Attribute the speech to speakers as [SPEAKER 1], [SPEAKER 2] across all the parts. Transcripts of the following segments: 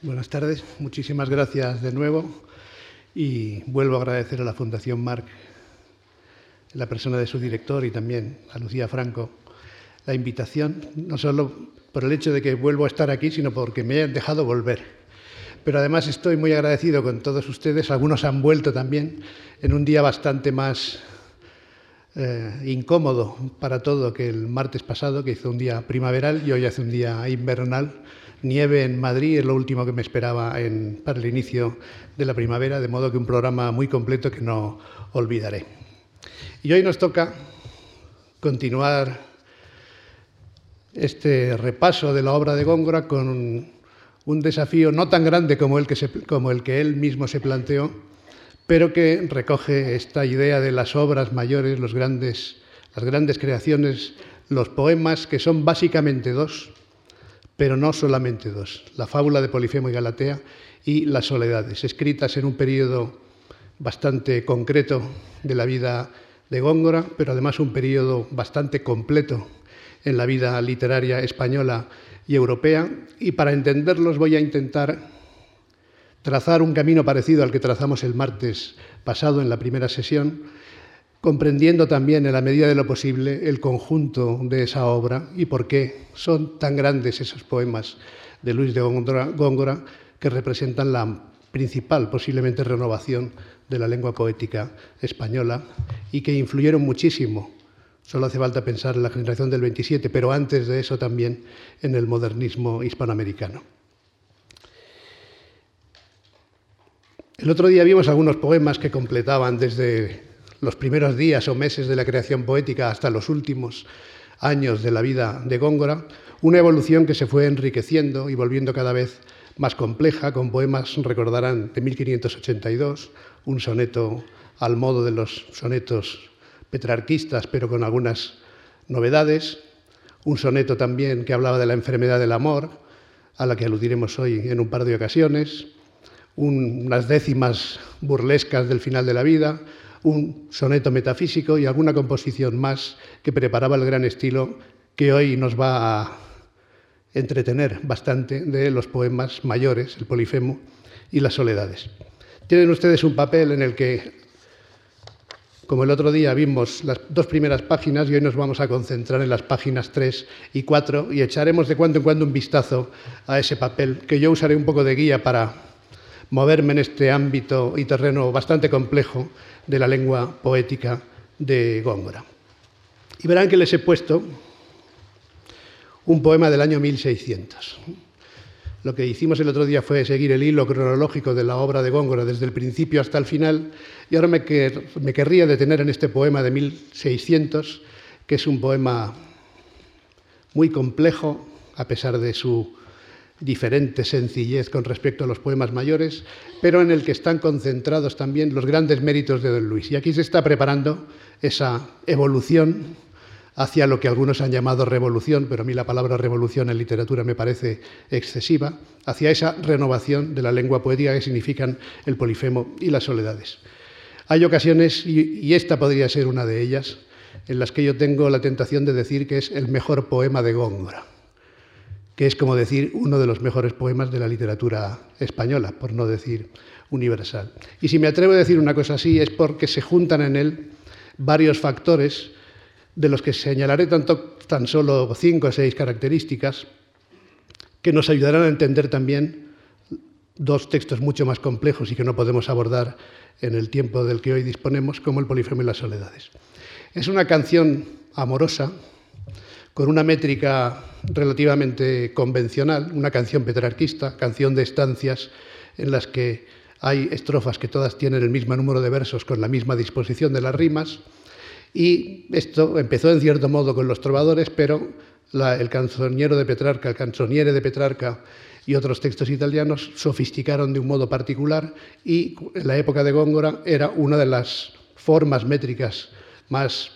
[SPEAKER 1] Buenas tardes, muchísimas gracias de nuevo y vuelvo a agradecer a la Fundación Marc, la persona de su director y también a Lucía Franco, la invitación, no solo por el hecho de que vuelvo a estar aquí, sino porque me hayan dejado volver. Pero además estoy muy agradecido con todos ustedes, algunos han vuelto también en un día bastante más eh, incómodo para todo que el martes pasado, que hizo un día primaveral y hoy hace un día invernal nieve en Madrid es lo último que me esperaba para el inicio de la primavera, de modo que un programa muy completo que no olvidaré. Y hoy nos toca continuar este repaso de la obra de Góngora con un, desafío no tan grande como el, que como el que él mismo se planteó, pero que recoge esta idea de las obras mayores, los grandes, las grandes creaciones, los poemas, que son básicamente dos, pero no solamente dos, la fábula de Polifemo y Galatea y las soledades, escritas en un periodo bastante concreto de la vida de Góngora, pero además un periodo bastante completo en la vida literaria española y europea. Y para entenderlos voy a intentar trazar un camino parecido al que trazamos el martes pasado en la primera sesión, comprendiendo también en la medida de lo posible el conjunto de esa obra y por qué son tan grandes esos poemas de Luis de Góngora que representan la principal, posiblemente, renovación de la lengua poética española y que influyeron muchísimo. Solo hace falta pensar en la generación del 27, pero antes de eso también en el modernismo hispanoamericano. El otro día vimos algunos poemas que completaban desde los primeros días o meses de la creación poética hasta los últimos años de la vida de Góngora, una evolución que se fue enriqueciendo y volviendo cada vez más compleja, con poemas, recordarán, de 1582, un soneto al modo de los sonetos petrarquistas, pero con algunas novedades, un soneto también que hablaba de la enfermedad del amor, a la que aludiremos hoy en un par de ocasiones, unas décimas burlescas del final de la vida, un soneto metafísico y alguna composición más que preparaba el gran estilo que hoy nos va a entretener bastante de los poemas mayores, el Polifemo y las Soledades. Tienen ustedes un papel en el que, como el otro día vimos las dos primeras páginas y hoy nos vamos a concentrar en las páginas 3 y 4 y echaremos de cuando en cuando un vistazo a ese papel que yo usaré un poco de guía para moverme en este ámbito y terreno bastante complejo de la lengua poética de Góngora. Y verán que les he puesto un poema del año 1600. Lo que hicimos el otro día fue seguir el hilo cronológico de la obra de Góngora desde el principio hasta el final y ahora me, querría detener en este poema de 1600, que es un poema muy complejo a pesar de su diferente sencillez con respecto a los poemas mayores, pero en el que están concentrados también los grandes méritos de Don Luis. Y aquí se está preparando esa evolución hacia lo que algunos han llamado revolución, pero a mí la palabra revolución en literatura me parece excesiva, hacia esa renovación de la lengua poética que significan el polifemo y las soledades. Hay ocasiones, y esta podría ser una de ellas, en las que yo tengo la tentación de decir que es el mejor poema de Góngora que es como decir uno de los mejores poemas de la literatura española, por no decir universal. Y si me atrevo a decir una cosa así es porque se juntan en él varios factores de los que señalaré tanto, tan solo cinco o seis características que nos ayudarán a entender también dos textos mucho más complejos y que no podemos abordar en el tiempo del que hoy disponemos, como el Polifemo y las Soledades. Es una canción amorosa, con una métrica relativamente convencional, una canción petrarquista, canción de estancias en las que hay estrofas que todas tienen el mismo número de versos con la misma disposición de las rimas. Y esto empezó en cierto modo con los trovadores, pero el canzoniero de Petrarca, el canzoniere de Petrarca y otros textos italianos sofisticaron de un modo particular y en la época de Góngora era una de las formas métricas más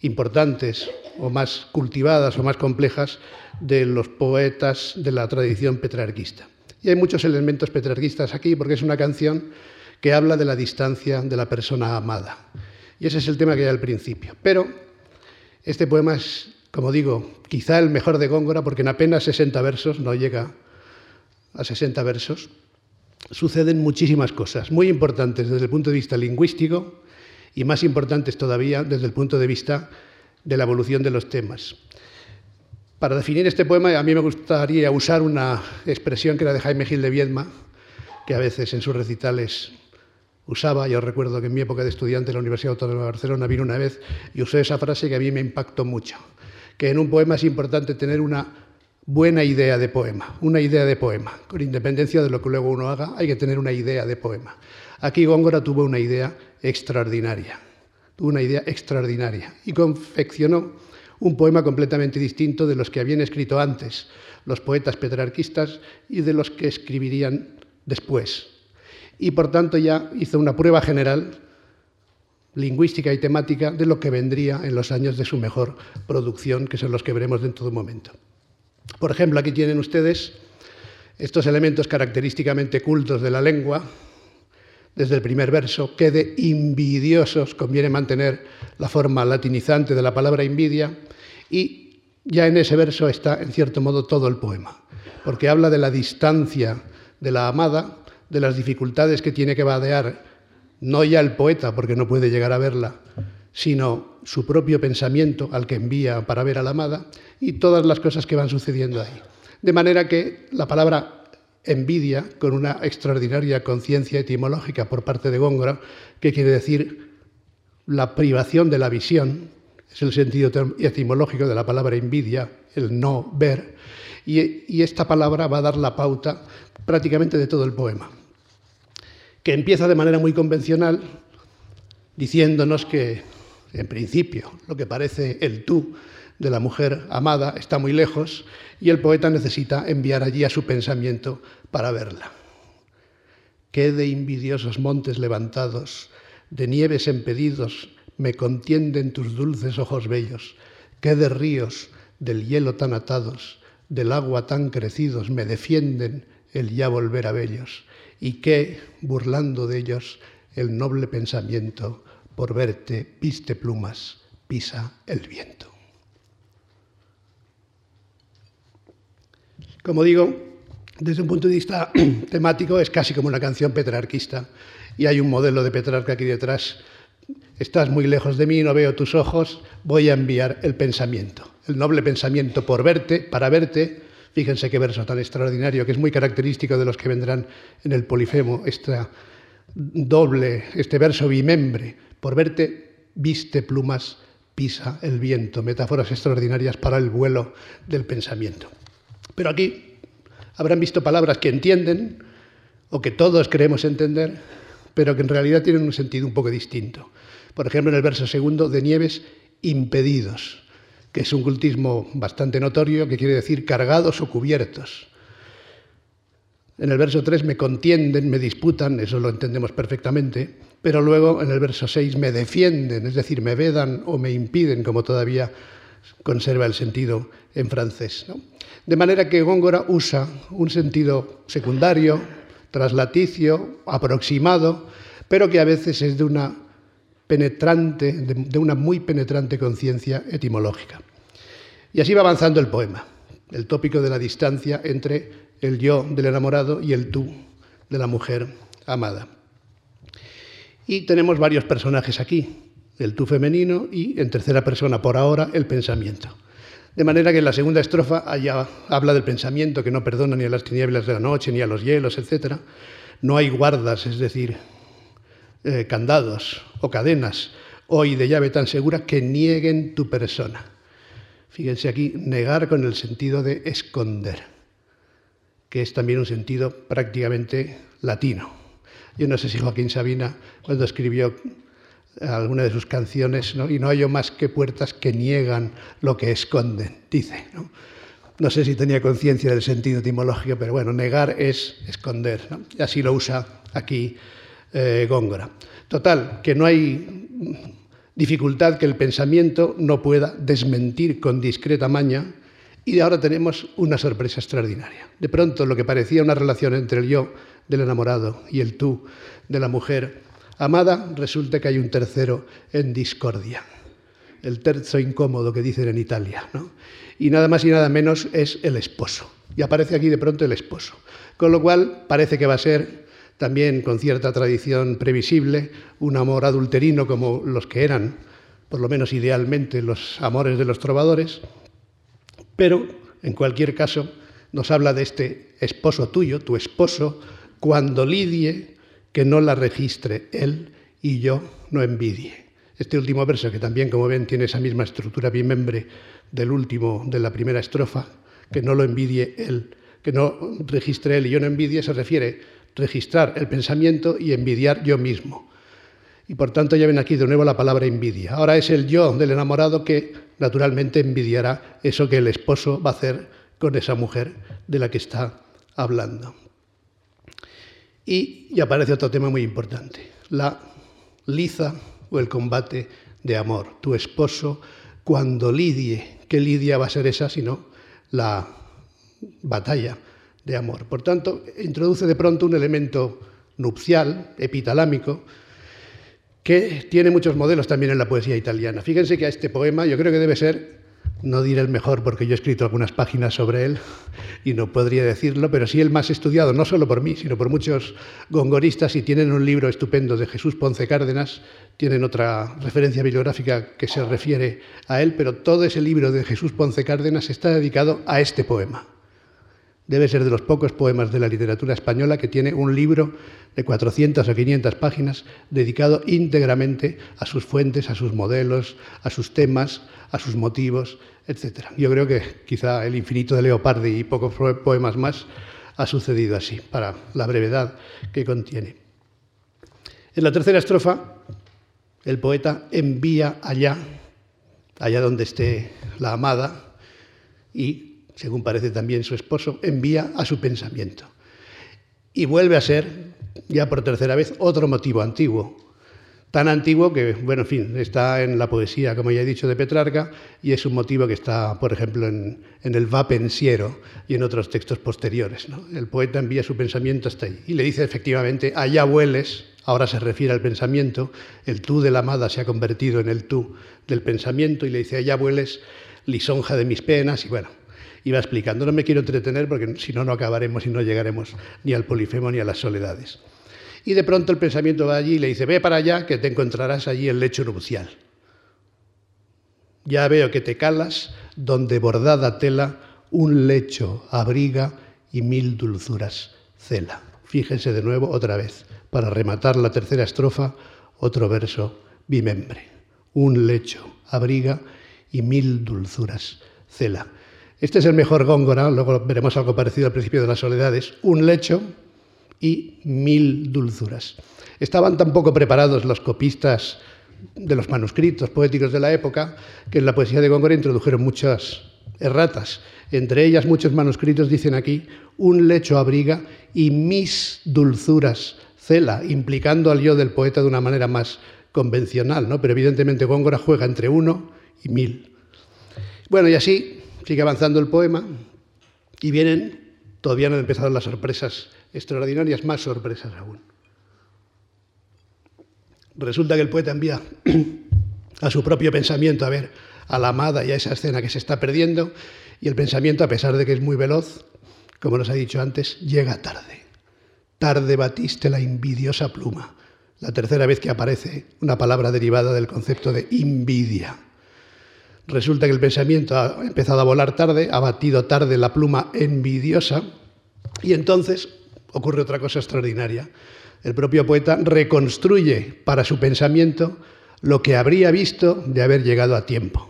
[SPEAKER 1] importantes o más cultivadas o más complejas de los poetas de la tradición petrarquista. Y hay muchos elementos petrarquistas aquí porque es una canción que habla de la distancia de la persona amada. Y ese es el tema que hay al principio. Pero este poema es, como digo, quizá el mejor de Góngora porque en apenas 60 versos no llega a 60 versos, suceden muchísimas cosas, muy importantes desde el punto de vista lingüístico y más importantes todavía desde el punto de vista de la evolución de los temas. Para definir este poema, a mí me gustaría usar una expresión que era de Jaime Gil de Viedma, que a veces en sus recitales usaba. Yo recuerdo que en mi época de estudiante en la Universidad Autónoma de Barcelona vino una vez y usé esa frase que a mí me impactó mucho, que en un poema es importante tener una buena idea de poema, una idea de poema. Con independencia de lo que luego uno haga, hay que tener una idea de poema. Aquí Góngora tuvo una idea extraordinaria, tuvo una idea extraordinaria y confeccionó un poema completamente distinto de los que habían escrito antes los poetas petrarquistas y de los que escribirían después. Y por tanto ya hizo una prueba general lingüística y temática de lo que vendría en los años de su mejor producción, que son los que veremos dentro de un momento. Por ejemplo, aquí tienen ustedes estos elementos característicamente cultos de la lengua, desde el primer verso, que de invidiosos conviene mantener la forma latinizante de la palabra invidia, y ya en ese verso está, en cierto modo, todo el poema, porque habla de la distancia de la amada, de las dificultades que tiene que vadear no ya el poeta, porque no puede llegar a verla, sino su propio pensamiento al que envía para ver a la amada y todas las cosas que van sucediendo ahí. De manera que la palabra envidia, con una extraordinaria conciencia etimológica por parte de Góngora, que quiere decir la privación de la visión, es el sentido etimológico de la palabra envidia, el no ver, y, y esta palabra va a dar la pauta prácticamente de todo el poema, que empieza de manera muy convencional diciéndonos que en principio, lo que parece el tú de la mujer amada está muy lejos y el poeta necesita enviar allí a su pensamiento para verla. Qué de invidiosos montes levantados, de nieves empedidos, me contienden tus dulces ojos bellos, qué de ríos del hielo tan atados, del agua tan crecidos, me defienden el ya volver a bellos, y qué, burlando de ellos, el noble pensamiento por verte piste plumas, pisa el viento. Como digo, desde un punto de vista temático es casi como una canción petrarquista y hay un modelo de Petrarca aquí detrás. Estás muy lejos de mí, no veo tus ojos, voy a enviar el pensamiento, el noble pensamiento por verte, para verte. Fíjense qué verso tan extraordinario, que es muy característico de los que vendrán en el Polifemo, esta doble, este verso bimembre, por verte viste plumas, pisa el viento, metáforas extraordinarias para el vuelo del pensamiento. Pero aquí habrán visto palabras que entienden o que todos creemos entender, pero que en realidad tienen un sentido un poco distinto. Por ejemplo, en el verso segundo, de nieves impedidos, que es un cultismo bastante notorio, que quiere decir cargados o cubiertos. En el verso 3 me contienden, me disputan, eso lo entendemos perfectamente, pero luego en el verso 6 me defienden, es decir, me vedan o me impiden, como todavía conserva el sentido en francés. De manera que Góngora usa un sentido secundario, traslaticio, aproximado, pero que a veces es de una penetrante, de una muy penetrante conciencia etimológica. Y así va avanzando el poema, el tópico de la distancia entre el yo del enamorado y el tú de la mujer amada. Y tenemos varios personajes aquí, el tú femenino y en tercera persona por ahora el pensamiento. De manera que en la segunda estrofa habla del pensamiento que no perdona ni a las tinieblas de la noche, ni a los hielos, etc. No hay guardas, es decir, eh, candados o cadenas, hoy de llave tan segura que nieguen tu persona. Fíjense aquí, negar con el sentido de esconder que es también un sentido prácticamente latino. Yo no sé si Joaquín Sabina, cuando escribió alguna de sus canciones, y no hay más que puertas que niegan lo que esconden, dice. No, sé si tenía conciencia del sentido etimológico, pero bueno, negar es esconder. Y así lo usa aquí eh, Góngora. Total, que no hay dificultad que el pensamiento no pueda desmentir con discreta maña y ahora tenemos una sorpresa extraordinaria. De pronto lo que parecía una relación entre el yo del enamorado y el tú de la mujer amada, resulta que hay un tercero en discordia. El terzo incómodo que dicen en Italia. Y nada más y nada menos es el esposo. Y aparece aquí de pronto el esposo. Con lo cual parece que va a ser también con cierta tradición previsible un amor adulterino como los que eran, por lo menos idealmente, los amores de los trovadores. Pero, en cualquier caso, nos habla de este esposo tuyo, tu esposo, cuando lidie, que no la registre él y yo no envidie. Este último verso, que también, como ven, tiene esa misma estructura bimembre del último, de la primera estrofa, que no lo envidie él, que no registre él y yo no envidie, se refiere a registrar el pensamiento y envidiar yo mismo. Y por tanto ya ven aquí de nuevo la palabra envidia. Ahora es el yo del enamorado que naturalmente envidiará eso que el esposo va a hacer con esa mujer de la que está hablando. Y, aparece otro tema muy importante, la liza o el combate de amor. Tu esposo, cuando lidie, ¿qué lidia va a ser esa sino la batalla de amor? Por tanto, introduce de pronto un elemento nupcial, epitalámico, que tiene muchos modelos también en la poesía italiana. Fíjense que a este poema yo creo que debe ser no diré el mejor porque yo he escrito algunas páginas sobre él y no podría decirlo, pero sí el más estudiado, no solo por mí, sino por muchos gongoristas y tienen un libro estupendo de Jesús Ponce Cárdenas, tienen otra referencia bibliográfica que se refiere a él, pero todo ese libro de Jesús Ponce Cárdenas está dedicado a este poema. Debe ser de los pocos poemas de la literatura española que tiene un libro de 400 o 500 páginas dedicado íntegramente a sus fuentes, a sus modelos, a sus temas, a sus motivos, etc. Yo creo que quizá el infinito de Leopardi y pocos poemas más ha sucedido así, para la brevedad que contiene. En la tercera estrofa, el poeta envía allá, allá donde esté la amada, y según parece también su esposo, envía a su pensamiento. Y vuelve a ser, ya por tercera vez, otro motivo antiguo. Tan antiguo que, bueno, en fin, está en la poesía, como ya he dicho, de Petrarca, y es un motivo que está, por ejemplo, en, el Va pensiero y en otros textos posteriores. El poeta envía su pensamiento hasta ahí y le dice efectivamente, allá vueles, ahora se refiere al pensamiento, el tú de la amada se ha convertido en el tú del pensamiento, y le dice, allá vueles, lisonja de mis penas, y bueno, iba explicando. No me quiero entretener porque si no, no acabaremos y no llegaremos ni al polifemo ni a las soledades. Y de pronto el pensamiento va allí y le dice, ve para allá que te encontrarás allí el lecho nupcial. Ya veo que te calas donde bordada tela un lecho abriga y mil dulzuras cela. Fíjense de nuevo otra vez, para rematar la tercera estrofa, otro verso bimembre. Un lecho abriga y mil dulzuras cela. Este es el mejor góngora, luego veremos algo parecido al principio de las soledades, un lecho y mil dulzuras. Estaban tan poco preparados los copistas de los manuscritos poéticos de la época que en la poesía de Góngora introdujeron muchas erratas. Entre ellas muchos manuscritos dicen aquí un lecho abriga y mis dulzuras cela, implicando al yo del poeta de una manera más convencional, ¿no? pero evidentemente Góngora juega entre uno y mil. Bueno, y así Sigue avanzando el poema y vienen, todavía no han empezado las sorpresas extraordinarias, más sorpresas aún. Resulta que el poeta envía a su propio pensamiento a ver a la amada y a esa escena que se está perdiendo y el pensamiento, a pesar de que es muy veloz, como nos ha dicho antes, llega tarde. Tarde batiste la invidiosa pluma, la tercera vez que aparece una palabra derivada del concepto de invidia. Resulta que el pensamiento ha empezado a volar tarde, ha batido tarde la pluma envidiosa y entonces ocurre otra cosa extraordinaria. El propio poeta reconstruye para su pensamiento lo que habría visto de haber llegado a tiempo.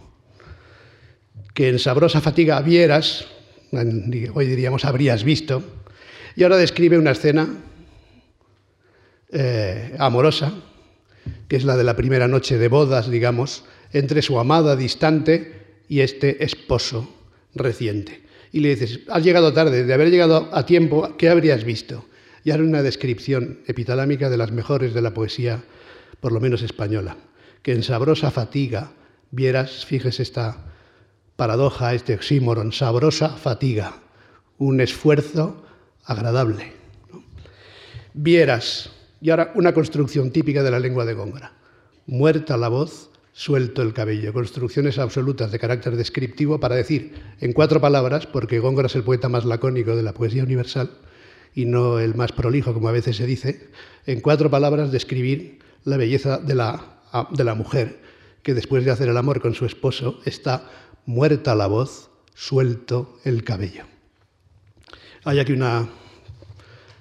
[SPEAKER 1] Que en sabrosa fatiga vieras, hoy diríamos habrías visto, y ahora describe una escena eh, amorosa, que es la de la primera noche de bodas, digamos, entre su amada distante y este esposo reciente. Y le dices, has llegado tarde, de haber llegado a tiempo, ¿qué habrías visto? Y ahora una descripción epitalámica de las mejores de la poesía, por lo menos española, que en sabrosa fatiga vieras, fíjese esta paradoja, este oxímoron, sabrosa fatiga, un esfuerzo agradable. Vieras, y ahora una construcción típica de la lengua de Góngora, muerta la voz, suelto el cabello. Construcciones absolutas de carácter descriptivo para decir en cuatro palabras, porque Góngora es el poeta más lacónico de la poesía universal y no el más prolijo, como a veces se dice, en cuatro palabras describir la belleza de la, de la mujer, que después de hacer el amor con su esposo está muerta la voz, suelto el cabello. Hay aquí una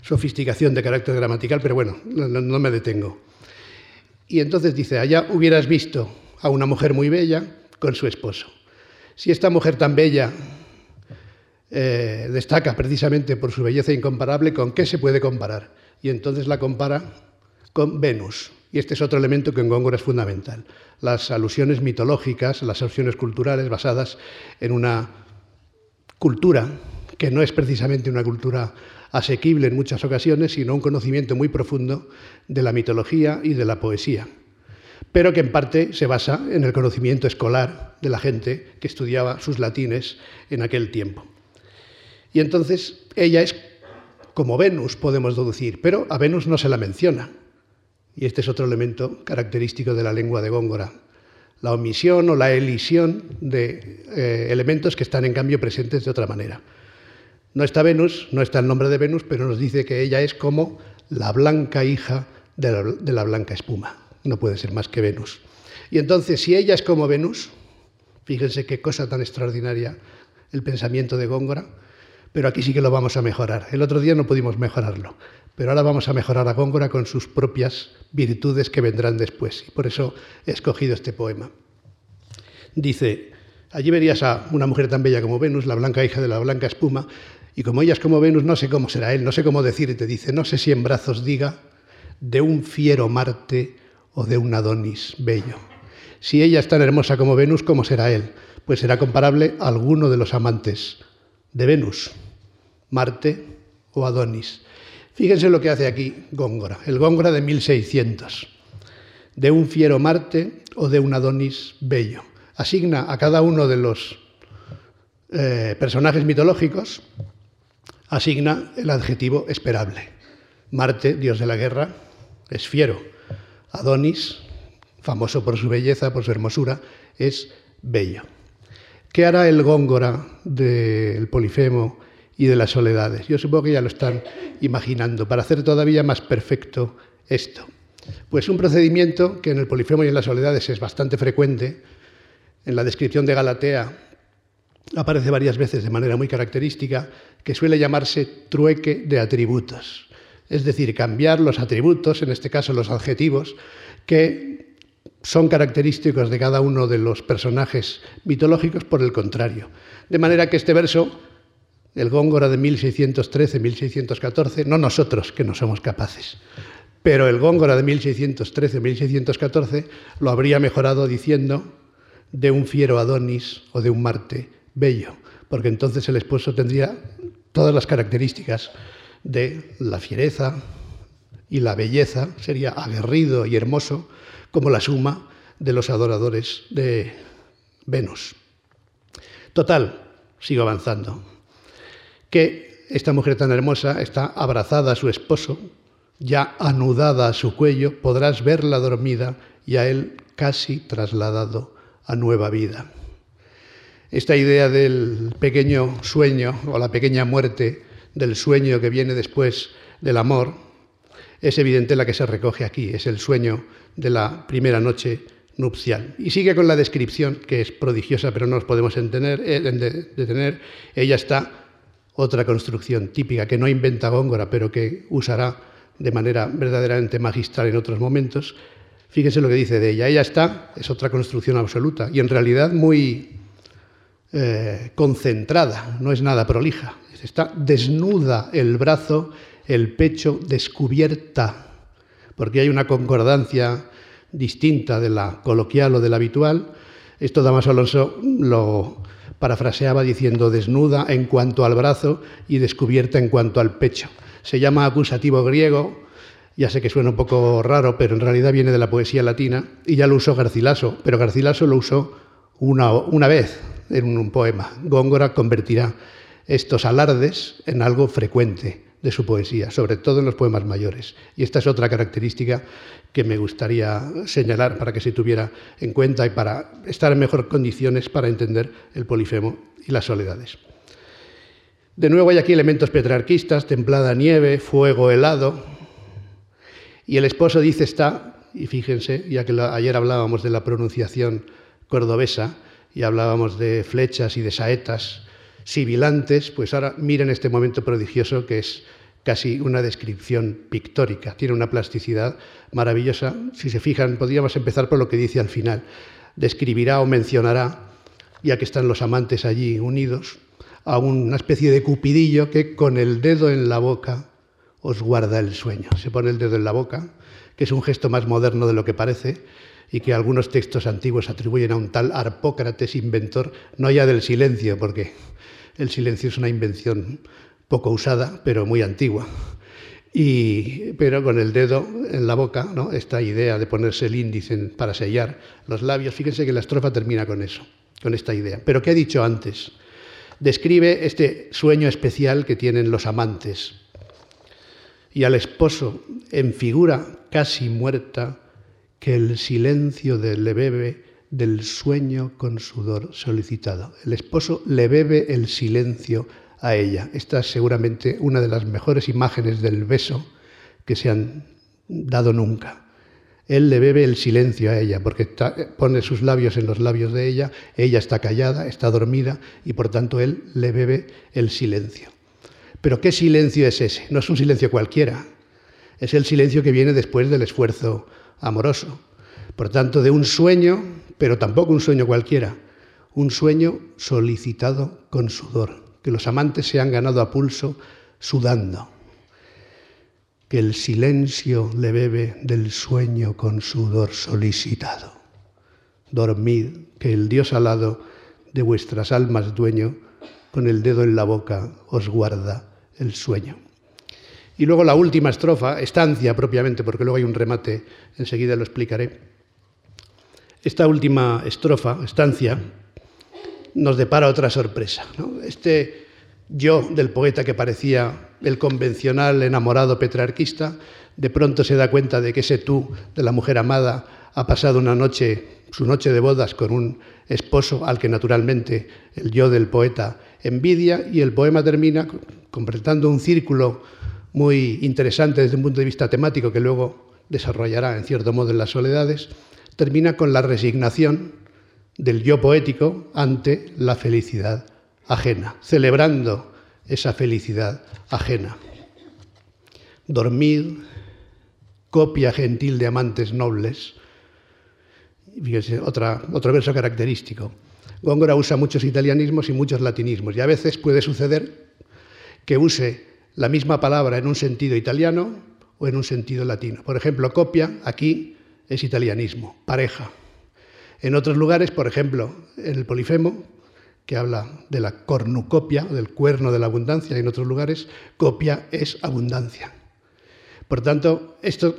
[SPEAKER 1] sofisticación de carácter gramatical, pero bueno, no, no me detengo. Y entonces dice, allá hubieras visto a una mujer muy bella con su esposo. Si esta mujer tan bella eh, destaca precisamente por su belleza incomparable, ¿con qué se puede comparar? Y entonces la compara con Venus. Y este es otro elemento que en Góngora es fundamental. Las alusiones mitológicas, las alusiones culturales basadas en una cultura que no es precisamente una cultura asequible en muchas ocasiones, sino un conocimiento muy profundo de la mitología y de la poesía pero que en parte se basa en el conocimiento escolar de la gente que estudiaba sus latines en aquel tiempo. Y entonces ella es como Venus, podemos deducir, pero a Venus no se la menciona. Y este es otro elemento característico de la lengua de Góngora, la omisión o la elisión de eh, elementos que están en cambio presentes de otra manera. No está Venus, no está el nombre de Venus, pero nos dice que ella es como la blanca hija de la blanca espuma no puede ser más que Venus. Y entonces, si ella es como Venus, fíjense qué cosa tan extraordinaria el pensamiento de Góngora, pero aquí sí que lo vamos a mejorar. El otro día no pudimos mejorarlo, pero ahora vamos a mejorar a Góngora con sus propias virtudes que vendrán después. Y por eso he escogido este poema. Dice, allí verías a una mujer tan bella como Venus, la blanca hija de la blanca espuma, y como ella es como Venus, no sé cómo será él, no sé cómo decirte, dice, no sé si en brazos diga, de un fiero Marte o de un Adonis bello. Si ella es tan hermosa como Venus, ¿cómo será él? Pues será comparable a alguno de los amantes de Venus, Marte o Adonis. Fíjense lo que hace aquí Góngora, el Góngora de 1600, de un fiero Marte o de un Adonis bello. Asigna a cada uno de los eh, personajes mitológicos, asigna el adjetivo esperable. Marte, dios de la guerra, es fiero. Adonis, famoso por su belleza, por su hermosura, es bello. ¿Qué hará el góngora del Polifemo y de las soledades? Yo supongo que ya lo están imaginando, para hacer todavía más perfecto esto. Pues un procedimiento que en el Polifemo y en las soledades es bastante frecuente, en la descripción de Galatea aparece varias veces de manera muy característica, que suele llamarse trueque de atributos es decir, cambiar los atributos, en este caso los adjetivos, que son característicos de cada uno de los personajes mitológicos por el contrario. De manera que este verso, el Góngora de 1613-1614, no nosotros que no somos capaces, pero el Góngora de 1613-1614 lo habría mejorado diciendo de un fiero Adonis o de un Marte bello, porque entonces el esposo tendría todas las características de la fiereza y la belleza, sería aguerrido y hermoso como la suma de los adoradores de Venus. Total, sigo avanzando, que esta mujer tan hermosa está abrazada a su esposo, ya anudada a su cuello, podrás verla dormida y a él casi trasladado a nueva vida. Esta idea del pequeño sueño o la pequeña muerte del sueño que viene después del amor, es evidente la que se recoge aquí, es el sueño de la primera noche nupcial. Y sigue con la descripción, que es prodigiosa, pero no nos podemos entender, eh, detener. Ella está, otra construcción típica, que no inventa Góngora, pero que usará de manera verdaderamente magistral en otros momentos. Fíjese lo que dice de ella. Ella está, es otra construcción absoluta, y en realidad muy eh, concentrada, no es nada prolija. Está desnuda el brazo, el pecho descubierta, porque hay una concordancia distinta de la coloquial o de la habitual. Esto Damaso Alonso lo parafraseaba diciendo desnuda en cuanto al brazo y descubierta en cuanto al pecho. Se llama acusativo griego, ya sé que suena un poco raro, pero en realidad viene de la poesía latina y ya lo usó Garcilaso, pero Garcilaso lo usó una, una vez en un poema. Góngora convertirá estos alardes en algo frecuente de su poesía, sobre todo en los poemas mayores. Y esta es otra característica que me gustaría señalar para que se tuviera en cuenta y para estar en mejores condiciones para entender el polifemo y las soledades. De nuevo hay aquí elementos petrarquistas, templada nieve, fuego helado. Y el esposo dice está, y fíjense, ya que ayer hablábamos de la pronunciación cordobesa y hablábamos de flechas y de saetas sibilantes, pues ahora miren este momento prodigioso que es casi una descripción pictórica, tiene una plasticidad maravillosa. Si se fijan, podríamos empezar por lo que dice al final. Describirá o mencionará, ya que están los amantes allí unidos, a una especie de cupidillo que con el dedo en la boca os guarda el sueño. Se pone el dedo en la boca, que es un gesto más moderno de lo que parece y que algunos textos antiguos atribuyen a un tal Arpócrates inventor, no ya del silencio, porque el silencio es una invención poco usada, pero muy antigua. Y, pero con el dedo en la boca, ¿no? esta idea de ponerse el índice para sellar los labios, fíjense que la estrofa termina con eso, con esta idea. Pero ¿qué he dicho antes? Describe este sueño especial que tienen los amantes. Y al esposo, en figura casi muerta, que el silencio le bebe del sueño con sudor solicitado. El esposo le bebe el silencio a ella. Esta es seguramente una de las mejores imágenes del beso que se han dado nunca. Él le bebe el silencio a ella, porque pone sus labios en los labios de ella, ella está callada, está dormida, y por tanto él le bebe el silencio. Pero ¿qué silencio es ese? No es un silencio cualquiera, es el silencio que viene después del esfuerzo amoroso. Por tanto, de un sueño, pero tampoco un sueño cualquiera, un sueño solicitado con sudor que los amantes se han ganado a pulso sudando, que el silencio le bebe del sueño con sudor solicitado. Dormid, que el Dios alado de vuestras almas dueño, con el dedo en la boca os guarda el sueño. Y luego la última estrofa, estancia propiamente, porque luego hay un remate, enseguida lo explicaré. Esta última estrofa, estancia, nos depara otra sorpresa. Este yo del poeta que parecía el convencional enamorado petrarquista, de pronto se da cuenta de que ese tú de la mujer amada ha pasado una noche, su noche de bodas con un esposo al que naturalmente el yo del poeta envidia y el poema termina completando un círculo muy interesante desde un punto de vista temático que luego desarrollará en cierto modo en las soledades, termina con la resignación del yo poético ante la felicidad ajena, celebrando esa felicidad ajena. Dormid, copia gentil de amantes nobles. Fíjense, otro verso característico. Góngora usa muchos italianismos y muchos latinismos, y a veces puede suceder que use la misma palabra en un sentido italiano o en un sentido latino. Por ejemplo, copia aquí es italianismo, pareja. En otros lugares, por ejemplo, en el Polifemo, que habla de la cornucopia, del cuerno de la abundancia, y en otros lugares, copia es abundancia. Por tanto, esto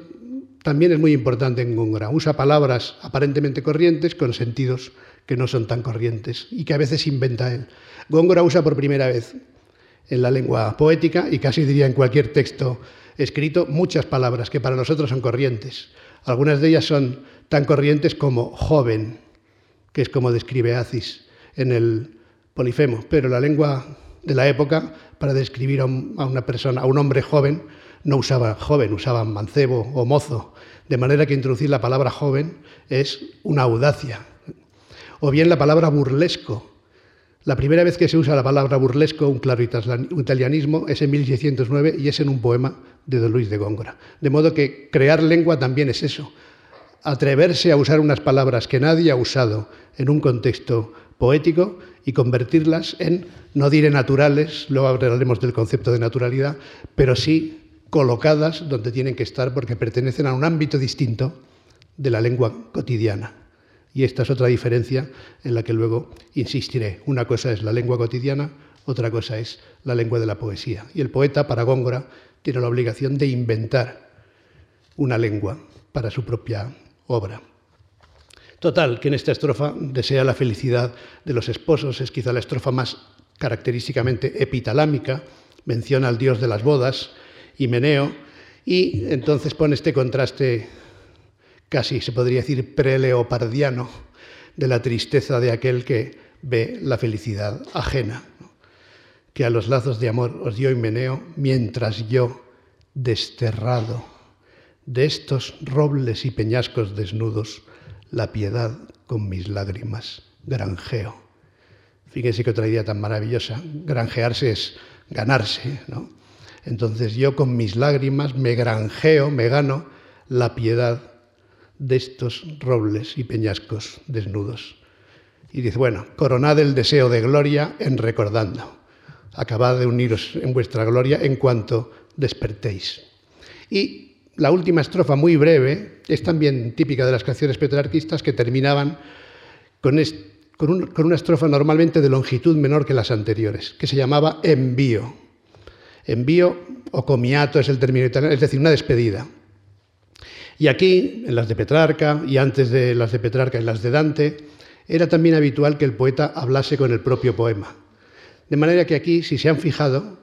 [SPEAKER 1] también es muy importante en Góngora. Usa palabras aparentemente corrientes con sentidos que no son tan corrientes y que a veces inventa él. Góngora usa por primera vez en la lengua poética y casi diría en cualquier texto escrito muchas palabras que para nosotros son corrientes. Algunas de ellas son tan corrientes como joven, que es como describe Acis en el Polifemo, pero la lengua de la época, para describir a, una persona, a un hombre joven, no usaba joven, usaba mancebo o mozo, de manera que introducir la palabra joven es una audacia. O bien la palabra burlesco. La primera vez que se usa la palabra burlesco, un claro italianismo, es en 1609 y es en un poema de Don Luis de Góngora. De modo que crear lengua también es eso, atreverse a usar unas palabras que nadie ha usado en un contexto poético y convertirlas en, no diré naturales, luego hablaremos del concepto de naturalidad, pero sí colocadas donde tienen que estar porque pertenecen a un ámbito distinto de la lengua cotidiana. Y esta es otra diferencia en la que luego insistiré. Una cosa es la lengua cotidiana, otra cosa es la lengua de la poesía. Y el poeta, para Góngora, tiene la obligación de inventar una lengua para su propia obra. Total, que en esta estrofa desea la felicidad de los esposos, es quizá la estrofa más característicamente epitalámica, menciona al dios de las bodas, Himeneo, y entonces pone este contraste casi se podría decir preleopardiano de la tristeza de aquel que ve la felicidad ajena, que a los lazos de amor os dio Himeneo mientras yo, desterrado de estos robles y peñascos desnudos, la piedad con mis lágrimas granjeo. Fíjense que otra idea tan maravillosa. Granjearse es ganarse, ¿no? Entonces yo con mis lágrimas me granjeo, me gano la piedad de estos robles y peñascos desnudos. Y dice, bueno, coronad el deseo de gloria en recordando. Acabad de uniros en vuestra gloria en cuanto despertéis. Y la última estrofa, muy breve, es también típica de las canciones petrarquistas que terminaban con, con una estrofa normalmente de longitud menor que las anteriores, que se llamaba envío. Envío o comiato es el término italiano, es decir, una despedida. Y aquí, en las de Petrarca y antes de las de Petrarca y las de Dante, era también habitual que el poeta hablase con el propio poema. De manera que aquí, si se han fijado,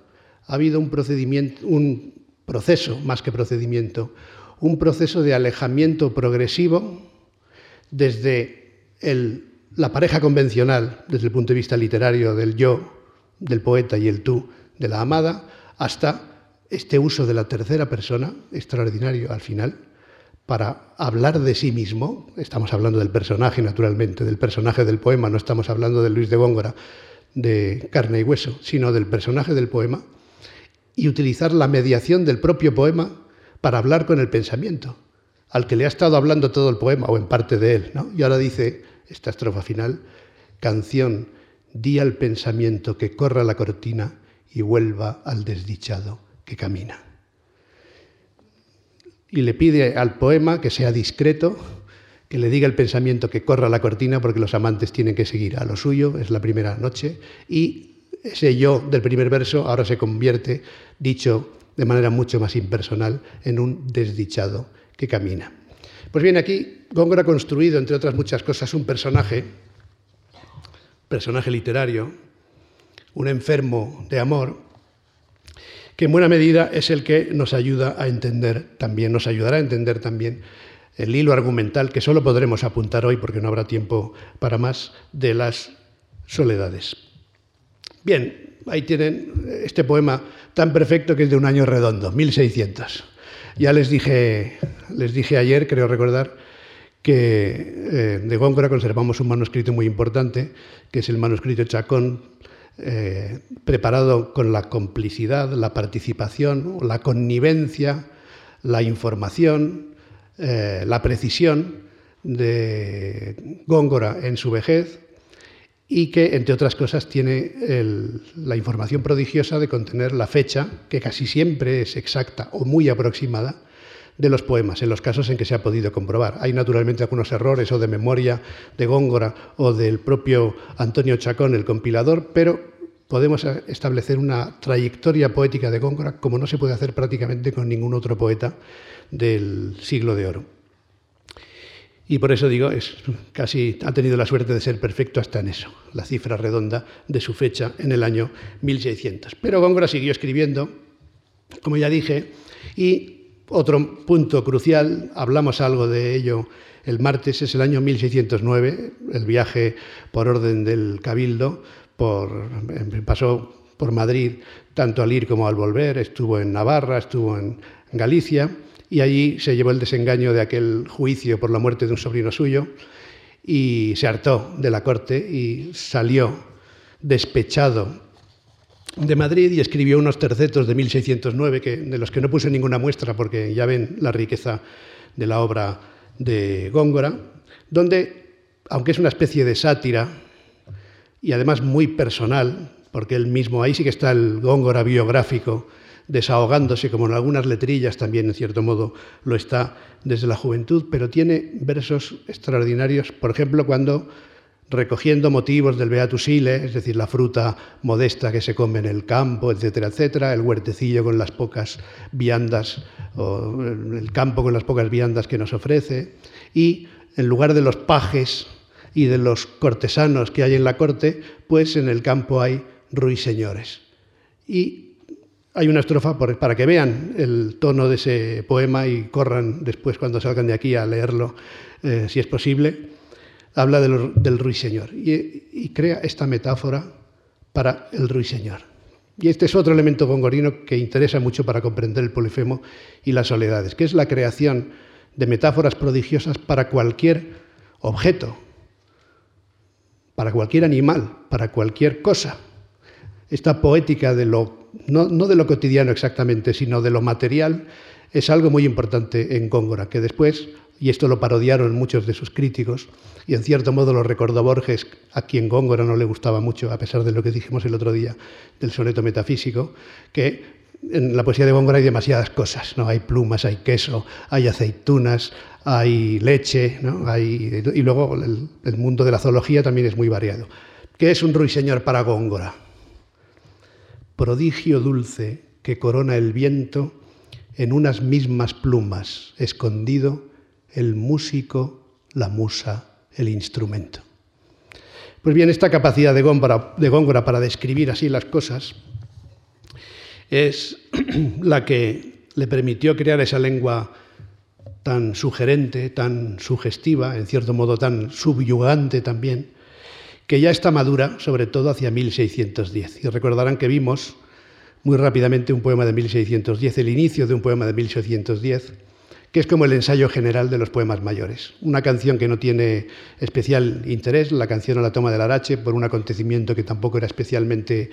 [SPEAKER 1] ha habido un procedimiento, un proceso más que procedimiento, un proceso de alejamiento progresivo desde la pareja convencional, desde el punto de vista literario del yo, del poeta y el tú, de la amada, hasta este uso de la tercera persona, extraordinario al final, para hablar de sí mismo, estamos hablando del personaje naturalmente, del personaje del poema, no estamos hablando de Luis de Góngora, de carne y hueso, sino del personaje del poema, y utilizar la mediación del propio poema para hablar con el pensamiento, al que le ha estado hablando todo el poema, o en parte de él. Y ahora dice esta estrofa final, canción, di al pensamiento que corra la cortina y vuelva al desdichado que camina y le pide al poema que sea discreto, que le diga el pensamiento que corra la cortina porque los amantes tienen que seguir a lo suyo, es la primera noche, y ese yo del primer verso ahora se convierte, dicho de manera mucho más impersonal, en un desdichado que camina. Pues bien, aquí Góngora ha construido, entre otras muchas cosas, un personaje, personaje literario, un enfermo de amor, que en buena medida es el que nos ayuda a entender también, nos ayudará a entender también el hilo argumental que solo podremos apuntar hoy porque no habrá tiempo para más de las soledades. Bien, ahí tienen este poema tan perfecto que es de un año redondo, 1600. Ya les dije, les dije ayer, creo recordar, que eh, de Góngora conservamos un manuscrito muy importante, que es el manuscrito Chacón, eh, preparado con la complicidad, la participación, la connivencia, la información, eh, la precisión de Góngora en su vejez y que, entre otras cosas, tiene la información prodigiosa de contener la fecha, que casi siempre es exacta o muy aproximada, de los poemas, en los casos en que se ha podido comprobar. Hay naturalmente algunos errores o de memoria de Góngora o del propio Antonio Chacón, el compilador, pero podemos establecer una trayectoria poética de Góngora como no se puede hacer prácticamente con ningún otro poeta del siglo de oro. Y por eso digo, es casi ha tenido la suerte de ser perfecto hasta en eso, la cifra redonda de su fecha en el año 1600. Pero Góngora siguió escribiendo, como ya dije, y otro punto crucial, hablamos algo de ello el martes, es el año 1609, el viaje por orden del Cabildo, pasó por Madrid tanto al ir como al volver, estuvo en Navarra, estuvo en Galicia y allí se llevó el desengaño de aquel juicio por la muerte de un sobrino suyo y se hartó de la corte y salió despechado de Madrid y escribió unos tercetos de 1609 que, de los que no puse ninguna muestra porque ya ven la riqueza de la obra de Góngora, donde, aunque es una especie de sátira, y además muy personal, porque él mismo, ahí sí que está el góngora biográfico, desahogándose, como en algunas letrillas también, en cierto modo, lo está desde la juventud, pero tiene versos extraordinarios, por ejemplo, cuando recogiendo motivos del Beatusile, es decir, la fruta modesta que se come en el campo, etcétera, etcétera, el huertecillo con las pocas viandas, el campo con las pocas viandas que nos ofrece, y en lugar de los pajes y de los cortesanos que hay en la corte, pues en el campo hay ruiseñores. Y hay una estrofa para que vean el tono de ese poema y corran después cuando salgan de aquí a leerlo, eh, si es posible. Habla del, ruiseñor y, y, crea esta metáfora para el ruiseñor. Y este es otro elemento gongorino que interesa mucho para comprender el polifemo y las soledades, que es la creación de metáforas prodigiosas para cualquier objeto, para cualquier animal, para cualquier cosa. Esta poética de lo, no, de lo cotidiano exactamente, sino de lo material, es algo muy importante en Góngora, que después, y esto lo parodiaron muchos de sus críticos, y en cierto modo lo recordó Borges, a quien Góngora no le gustaba mucho, a pesar de lo que dijimos el otro día del soneto metafísico, que en la poesía de Góngora hay demasiadas cosas, ¿no? Hay plumas, hay queso, hay aceitunas, hay leche, ¿no? hay, y luego el, mundo de la zoología también es muy variado. ¿Qué es un ruiseñor para Góngora? Prodigio dulce que corona el viento en unas mismas plumas, escondido el músico, la musa, el instrumento. Pues bien, esta capacidad de Góngora para describir así las cosas es la que le permitió crear esa lengua tan sugerente, tan sugestiva, en cierto modo tan subyugante también, que ya está madura, sobre todo hacia 1610. Y recordarán que vimos muy rápidamente un poema de 1610, el inicio de un poema de 1610, que es como el ensayo general de los poemas mayores. Una canción que no tiene especial interés, la canción a la toma del Arache, por un acontecimiento que tampoco era especialmente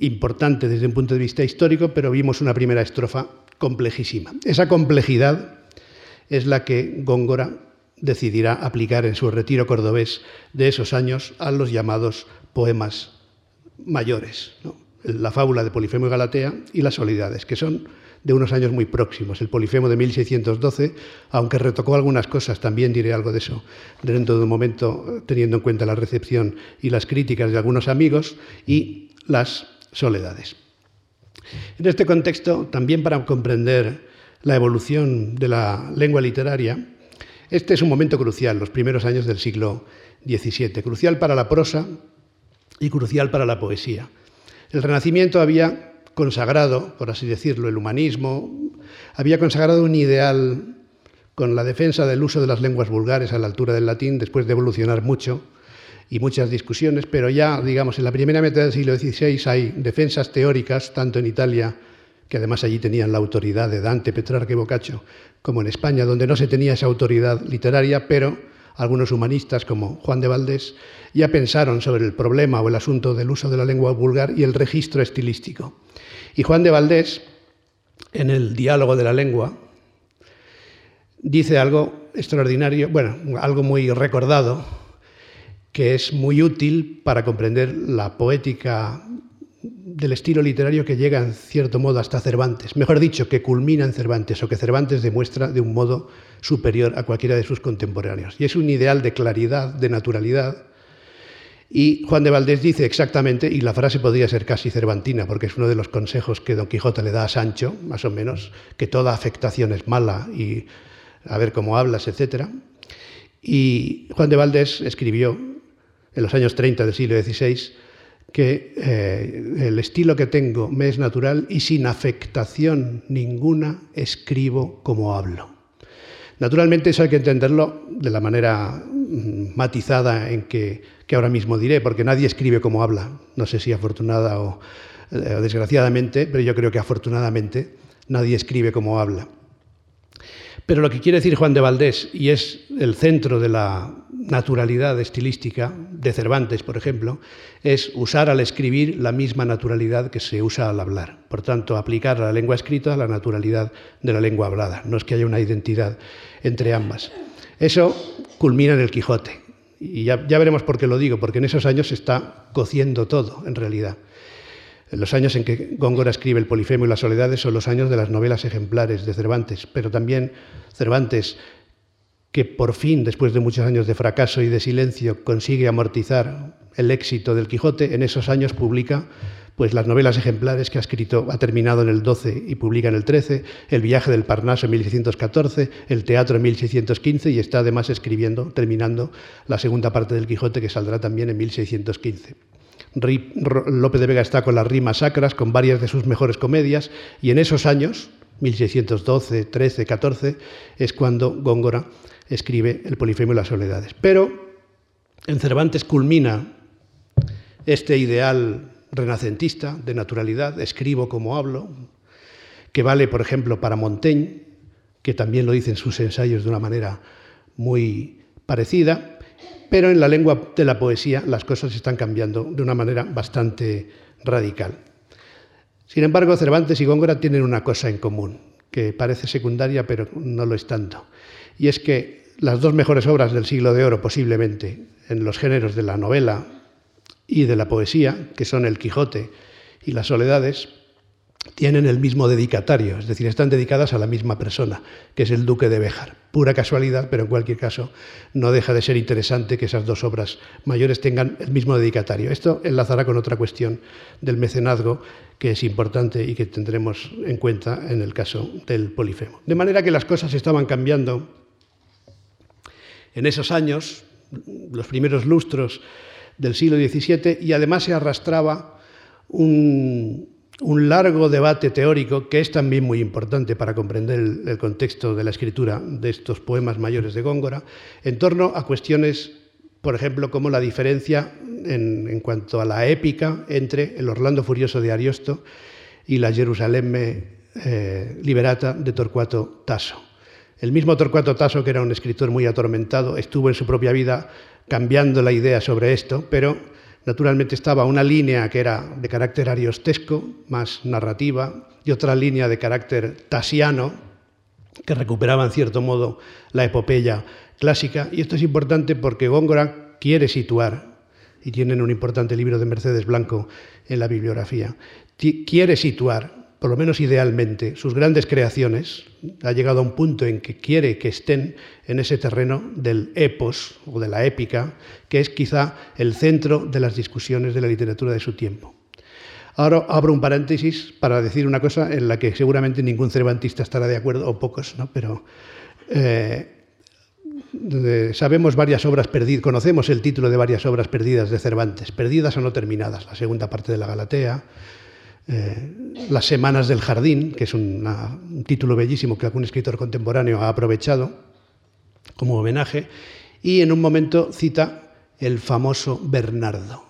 [SPEAKER 1] importante desde un punto de vista histórico, pero vimos una primera estrofa complejísima. Esa complejidad es la que Góngora decidirá aplicar en su retiro cordobés de esos años a los llamados poemas mayores, la fábula de Polifemo y Galatea y las Soledades, que son de unos años muy próximos. El Polifemo de 1612, aunque retocó algunas cosas, también diré algo de eso dentro de un momento, teniendo en cuenta la recepción y las críticas de algunos amigos, y las soledades. En este contexto, también para comprender la evolución de la lengua literaria, este es un momento crucial, los primeros años del siglo XVII, crucial para la prosa y crucial para la poesía. El Renacimiento había consagrado, por así decirlo, el humanismo, había consagrado un ideal con la defensa del uso de las lenguas vulgares a la altura del latín, después de evolucionar mucho y muchas discusiones, pero ya, digamos, en la primera mitad del siglo XVI hay defensas teóricas, tanto en Italia, que además allí tenían la autoridad de Dante, Petrarca y Boccaccio, como en España, donde no se tenía esa autoridad literaria, pero algunos humanistas como Juan de Valdés ya pensaron sobre el problema o el asunto del uso de la lengua vulgar y el registro estilístico. Y Juan de Valdés, en el diálogo de la lengua, dice algo extraordinario, bueno, algo muy recordado, que es muy útil para comprender la poética del estilo literario que llega en cierto modo hasta Cervantes, mejor dicho, que culmina en Cervantes o que Cervantes demuestra de un modo superior a cualquiera de sus contemporáneos. Y es un ideal de claridad, de naturalidad. Y Juan de Valdés dice exactamente, y la frase podría ser casi cervantina, porque es uno de los consejos que Don Quijote le da a Sancho, más o menos, que toda afectación es mala y a ver cómo hablas, etc. Y Juan de Valdés escribió en los años 30 del siglo XVI, que eh, el estilo que tengo me es natural y sin afectación ninguna escribo como hablo. Naturalmente eso hay que entenderlo de la manera mm, matizada en que, ahora mismo diré, porque nadie escribe como habla. No sé si afortunada o eh, desgraciadamente, pero yo creo que afortunadamente nadie escribe como habla. Pero lo que quiere decir Juan de Valdés, y es el centro de la naturalidad estilística de Cervantes, por ejemplo, es usar al escribir la misma naturalidad que se usa al hablar. Por tanto, aplicar a la lengua escrita la naturalidad de la lengua hablada. No es que haya una identidad entre ambas. Eso culmina en el Quijote. Y ya, ya veremos por qué lo digo, porque en esos años se está cociendo todo, en realidad. Los años en que Góngora escribe El Polifemo y las Soledades son los años de las novelas ejemplares de Cervantes, pero también Cervantes, que por fin, después de muchos años de fracaso y de silencio, consigue amortizar el éxito del Quijote, en esos años publica pues las novelas ejemplares que ha escrito, ha terminado en el 12 y publica en el 13, El viaje del Parnaso en 1614, El teatro en 1615 y está además escribiendo, terminando la segunda parte del Quijote que saldrá también en 1615. López de Vega está con las rimas sacras, con varias de sus mejores comedias, y en esos años, 1612, 13, 14, es cuando Góngora escribe El Polifemo y las Soledades. Pero en Cervantes culmina este ideal renacentista de naturalidad, escribo como hablo, que vale, por ejemplo, para Montaigne, que también lo dice en sus ensayos de una manera muy parecida, pero en la lengua de la poesía las cosas están cambiando de una manera bastante radical. Sin embargo, Cervantes y Góngora tienen una cosa en común, que parece secundaria, pero no lo es tanto, y es que las dos mejores obras del siglo de oro, posiblemente, en los géneros de la novela y de la poesía, que son El Quijote y Las Soledades, tienen el mismo dedicatario, es decir, están dedicadas a la misma persona, que es el duque de Béjar. Pura casualidad, pero en cualquier caso no deja de ser interesante que esas dos obras mayores tengan el mismo dedicatario. Esto enlazará con otra cuestión del mecenazgo que es importante y que tendremos en cuenta en el caso del Polifemo. De manera que las cosas estaban cambiando en esos años, los primeros lustros del siglo XVII, y además se arrastraba un, un largo debate teórico que es también muy importante para comprender el, contexto de la escritura de estos poemas mayores de Góngora, en torno a cuestiones, por ejemplo, como la diferencia en, cuanto a la épica entre el Orlando Furioso de Ariosto y la Jerusalén eh, Liberata de Torcuato Tasso. El mismo Torcuato Tasso, que era un escritor muy atormentado, estuvo en su propia vida cambiando la idea sobre esto, pero Naturalmente estaba una línea que era de carácter ariostesco, más narrativa, y otra línea de carácter tasiano, que recuperaba en cierto modo la epopeya clásica. Y esto es importante porque Góngora quiere situar, y tienen un importante libro de Mercedes Blanco en la bibliografía, quiere situar por lo menos idealmente, sus grandes creaciones, ha llegado a un punto en que quiere que estén en ese terreno del epos o de la épica, que es quizá el centro de las discusiones de la literatura de su tiempo. Ahora abro un paréntesis para decir una cosa en la que seguramente ningún cervantista estará de acuerdo, o pocos, ¿no? pero eh, sabemos varias obras perdidas, conocemos el título de varias obras perdidas de Cervantes, perdidas o no terminadas, la segunda parte de la Galatea, eh, Las Semanas del Jardín, que es un título bellísimo que algún escritor contemporáneo ha aprovechado como homenaje, y en un momento cita el famoso Bernardo.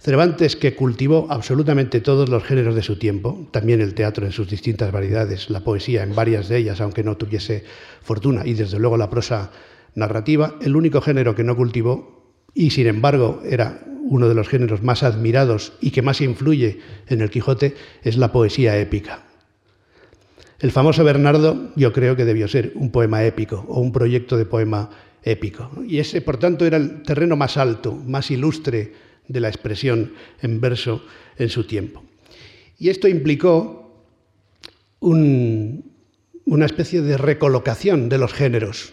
[SPEAKER 1] Cervantes, que cultivó absolutamente todos los géneros de su tiempo, también el teatro en sus distintas variedades, la poesía en varias de ellas, aunque no tuviese fortuna, y desde luego la prosa narrativa, el único género que no cultivó y sin embargo era uno de los géneros más admirados y que más influye en el Quijote es la poesía épica. El famoso Bernardo yo creo que debió ser un poema épico o un proyecto de poema épico. Y ese, por tanto, era el terreno más alto, más ilustre de la expresión en verso en su tiempo. Y esto implicó una especie de recolocación de los géneros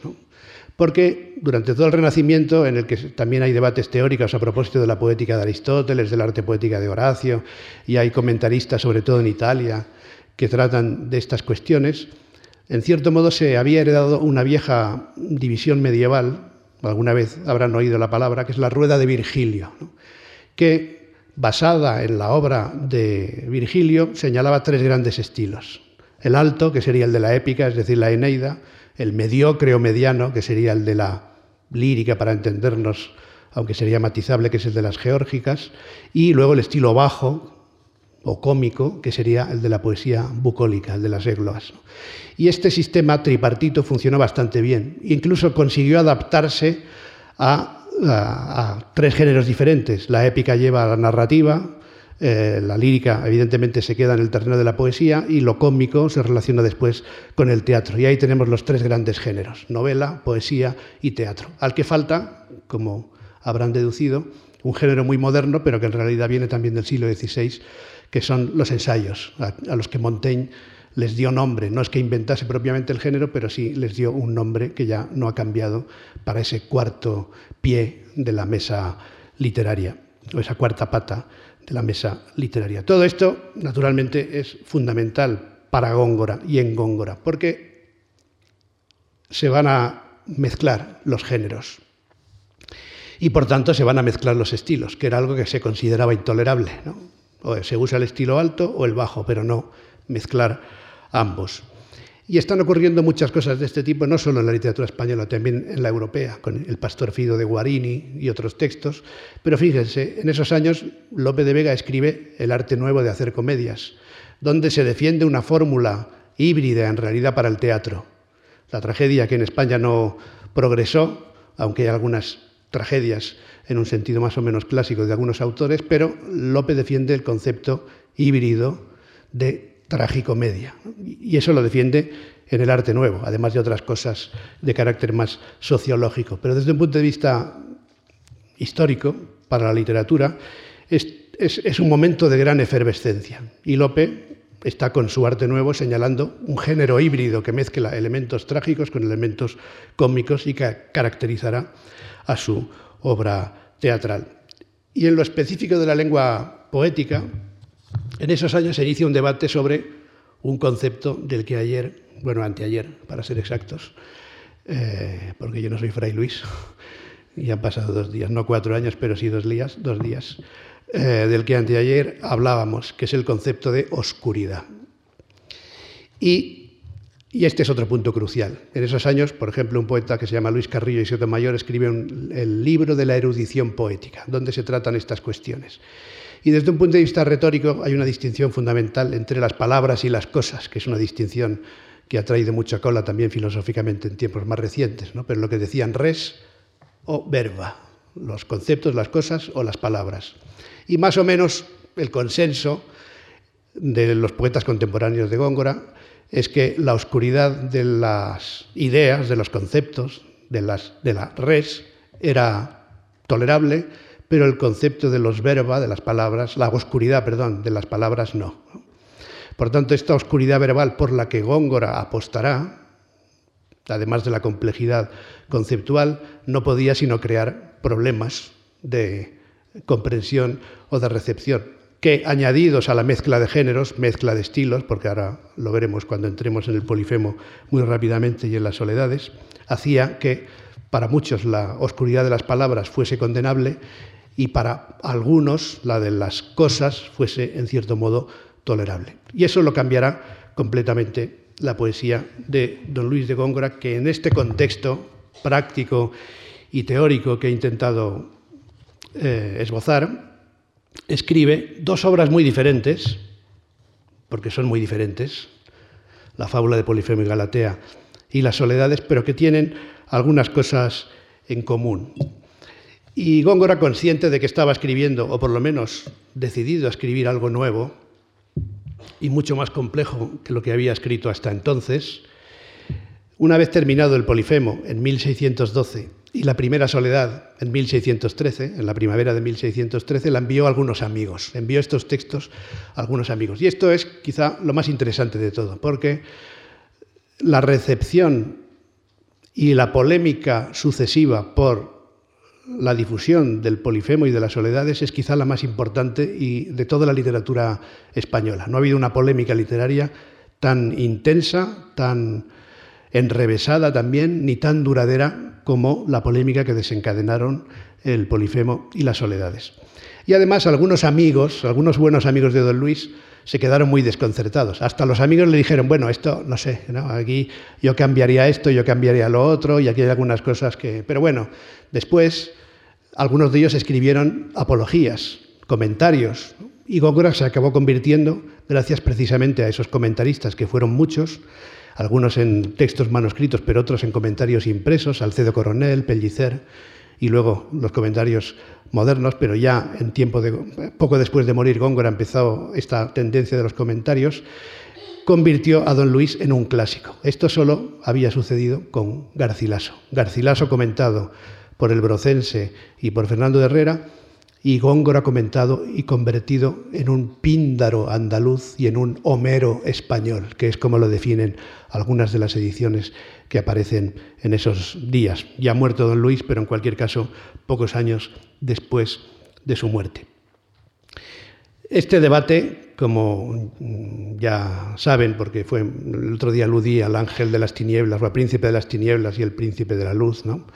[SPEAKER 1] porque durante todo el Renacimiento, en el que también hay debates teóricos a propósito de la poética de Aristóteles, del arte poética de Horacio, y hay comentaristas, sobre todo en Italia, que tratan de estas cuestiones, en cierto modo se había heredado una vieja división medieval, alguna vez habrán oído la palabra, que es la rueda de Virgilio, que basada en la obra de Virgilio señalaba tres grandes estilos. El alto, que sería el de la épica, es decir, la Eneida, el mediocre o mediano, que sería el de la lírica para entendernos, aunque sería matizable, que es el de las geórgicas, y luego el estilo bajo o cómico, que sería el de la poesía bucólica, el de las églogas. Y este sistema tripartito funcionó bastante bien, incluso consiguió adaptarse a, a tres géneros diferentes. La épica lleva a la narrativa, eh, la lírica, evidentemente, se queda en el terreno de la poesía y lo cómico se relaciona después con el teatro. Y ahí tenemos los tres grandes géneros, novela, poesía y teatro. Al que falta, como habrán deducido, un género muy moderno, pero que en realidad viene también del siglo XVI, que son los ensayos, a, a los que Montaigne les dio nombre. No es que inventase propiamente el género, pero sí les dio un nombre que ya no ha cambiado para ese cuarto pie de la mesa literaria, o esa cuarta pata de la mesa literaria. Todo esto, naturalmente, es fundamental para Góngora y en Góngora, porque se van a mezclar los géneros. y por tanto se van a mezclar los estilos, que era algo que se consideraba intolerable. O se usa el estilo alto o el bajo, pero no mezclar ambos. Y están ocurriendo muchas cosas de este tipo, no solo en la literatura española, también en la europea, con el Pastor Fido de Guarini y otros textos. Pero fíjense, en esos años Lope de Vega escribe El arte nuevo de hacer comedias, donde se defiende una fórmula híbrida en realidad para el teatro. La tragedia que en España no progresó, aunque hay algunas tragedias en un sentido más o menos clásico de algunos autores, pero Lope defiende el concepto híbrido de tragicomedia. Y eso lo defiende en el arte nuevo, además de otras cosas de carácter más sociológico. Pero desde un punto de vista histórico, para la literatura, es, es un momento de gran efervescencia. Y Lope está con su arte nuevo señalando un género híbrido que mezcla elementos trágicos con elementos cómicos y que caracterizará a su obra teatral. Y en lo específico de la lengua poética, en esos años se inicia un debate sobre un concepto del que ayer, bueno, anteayer, para ser exactos, eh, porque yo no soy Fray Luis, y han pasado dos días, no cuatro años, pero sí dos días, dos días, eh, del que anteayer hablábamos, que es el concepto de oscuridad. Y, este es otro punto crucial. En esos años, por ejemplo, un poeta que se llama Luis Carrillo y Sotomayor escribe el libro de la erudición poética, donde se tratan estas cuestiones. Y desde un punto de vista retórico hay una distinción fundamental entre las palabras y las cosas, que es una distinción que ha traído mucha cola también filosóficamente en tiempos más recientes, ¿no? pero lo que decían res o verba, los conceptos, las cosas o las palabras. Y más o menos el consenso de los poetas contemporáneos de Góngora es que la oscuridad de las ideas, de los conceptos, de, las, de la res, era tolerable, pero el concepto de los verba, de las palabras, la oscuridad, perdón, de las palabras no. Por tanto, esta oscuridad verbal por la que Góngora apostará, además de la complejidad conceptual, no podía sino crear problemas de comprensión o de recepción, que añadidos a la mezcla de géneros, mezcla de estilos, porque ahora lo veremos cuando entremos en el polifemo muy rápidamente y en las soledades, hacía que para muchos la oscuridad de las palabras fuese condenable y para algunos la de las cosas fuese en cierto modo tolerable. Y eso lo cambiará completamente la poesía de don Luis de Góngora, que en este contexto práctico y teórico que he intentado eh, esbozar, escribe dos obras muy diferentes, porque son muy diferentes, la fábula de Polifemo y Galatea y las soledades, pero que tienen algunas cosas en común. Y Góngora, consciente de que estaba escribiendo, o por lo menos decidido a escribir algo nuevo y mucho más complejo que lo que había escrito hasta entonces, una vez terminado el Polifemo en 1612 y la primera soledad en 1613, en la primavera de 1613, la envió a algunos amigos, envió estos textos a algunos amigos. Y esto es quizá lo más interesante de todo, porque la recepción y la polémica sucesiva por la difusión del polifemo y de las soledades es quizá la más importante y de toda la literatura española. No ha habido una polémica literaria tan intensa, tan enrevesada también, ni tan duradera como la polémica que desencadenaron el polifemo y las soledades. Y además algunos amigos, algunos buenos amigos de don Luis, se quedaron muy desconcertados. Hasta los amigos le dijeron, bueno, esto, no sé, aquí yo cambiaría esto, yo cambiaría lo otro, y aquí hay algunas cosas que... Pero bueno, después algunos de ellos escribieron apologías, comentarios, y Góngora se acabó convirtiendo, gracias precisamente a esos comentaristas, que fueron muchos, algunos en textos manuscritos, pero otros en comentarios impresos, Alcedo Coronel, Pellicer, y luego los comentarios modernos, pero ya en tiempo de, poco después de morir Góngora empezó esta tendencia de los comentarios, convirtió a don Luis en un clásico. Esto solo había sucedido con Garcilaso. Garcilaso comentado por el brocense y por Fernando de Herrera, y Góngora comentado y convertido en un píndaro andaluz y en un Homero español, que es como lo definen algunas de las ediciones que aparecen en esos días. Ya muerto don Luis, pero en cualquier caso pocos años después de su muerte. Este debate, como ya saben, porque fue el otro día aludí al ángel de las tinieblas, o al príncipe de las tinieblas y el príncipe de la luz, ¿no?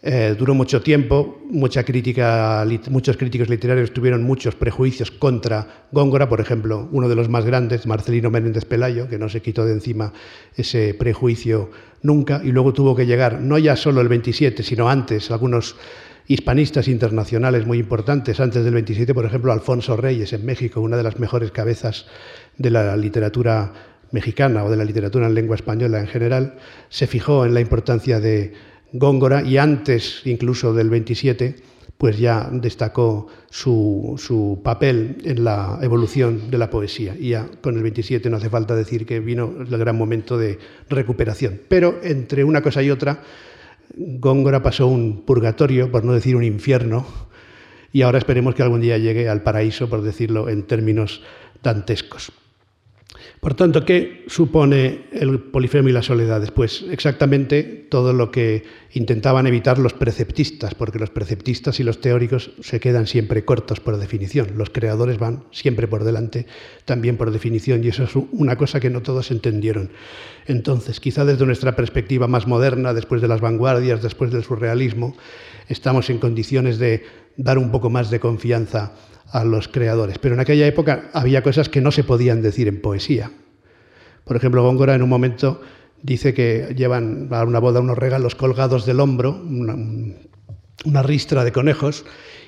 [SPEAKER 1] Eh, duró mucho tiempo, mucha crítica, muchos críticos literarios tuvieron muchos prejuicios contra Góngora, por ejemplo, uno de los más grandes, Marcelino Menéndez Pelayo, que no se quitó de encima ese prejuicio nunca, y luego tuvo que llegar, no ya solo el 27, sino antes, algunos hispanistas internacionales muy importantes, antes del 27, por ejemplo, Alfonso Reyes en México, una de las mejores cabezas de la literatura mexicana o de la literatura en lengua española en general, se fijó en la importancia de Góngora y antes incluso del 27, pues ya destacó su, papel en la evolución de la poesía. Y ya con el 27 no hace falta decir que vino el gran momento de recuperación. Pero entre una cosa y otra, Góngora pasó un purgatorio, por no decir un infierno, y ahora esperemos que algún día llegue al paraíso, por decirlo en términos dantescos. Por tanto, ¿qué supone el polifemo y las soledades? Pues exactamente todo lo que intentaban evitar los preceptistas, porque los preceptistas y los teóricos se quedan siempre cortos por definición. Los creadores van siempre por delante, también por definición, y eso es una cosa que no todos entendieron. Entonces, quizá desde nuestra perspectiva más moderna, después de las vanguardias, después del surrealismo, estamos en condiciones de dar un poco más de confianza a los creadores. Pero en aquella época había cosas que no se podían decir en poesía. Por ejemplo, Góngora en un momento dice que llevan a una boda unos regalos colgados del hombro, una, ristra de conejos,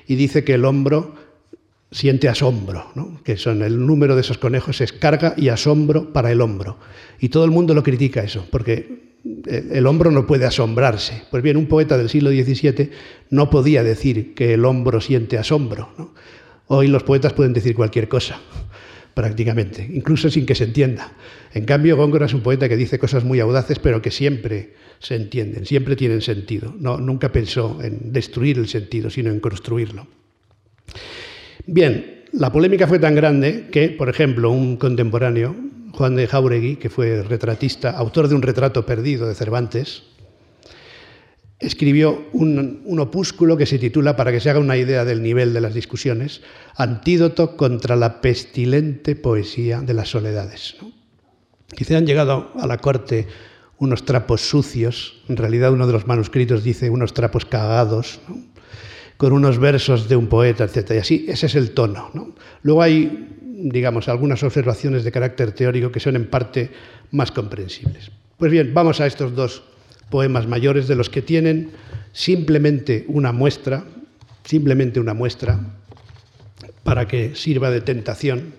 [SPEAKER 1] y dice que el hombro siente asombro, que son el número de esos conejos es carga y asombro para el hombro. Y todo el mundo lo critica eso, porque el hombro no puede asombrarse. Pues bien, un poeta del siglo XVII no podía decir que el hombro siente asombro. Hoy los poetas pueden decir cualquier cosa, prácticamente, incluso sin que se entienda. En cambio, Góngora es un poeta que dice cosas muy audaces, pero que siempre se entienden, siempre tienen sentido. No, nunca pensó en destruir el sentido, sino en construirlo. Bien, la polémica fue tan grande que, por ejemplo, un contemporáneo, Juan de Jauregui, que fue retratista, autor de un retrato perdido de Cervantes, escribió un, opúsculo que se titula, para que se haga una idea del nivel de las discusiones, Antídoto contra la pestilente poesía de las soledades. Quizá han llegado a la corte unos trapos sucios, en realidad uno de los manuscritos dice unos trapos cagados, con unos versos de un poeta, etc. Y así, ese es el tono. Luego hay, digamos, algunas observaciones de carácter teórico que son en parte más comprensibles. Pues bien, vamos a estos dos poemas mayores de los que tienen simplemente una muestra, simplemente una muestra para que sirva de tentación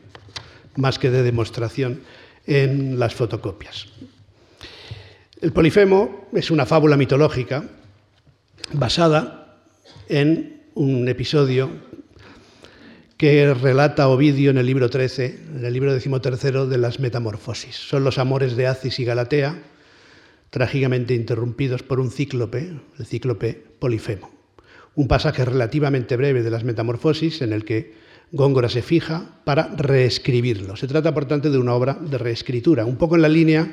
[SPEAKER 1] más que de demostración en las fotocopias. El Polifemo es una fábula mitológica basada en un episodio que relata Ovidio en el libro 13, en el libro decimotercero de las Metamorfosis. Son los amores de Acis y Galatea, trágicamente interrumpidos por un cíclope, el cíclope Polifemo. Un pasaje relativamente breve de las Metamorfosis en el que Góngora se fija para reescribirlo. Se trata, por tanto, de una obra de reescritura, un poco en la línea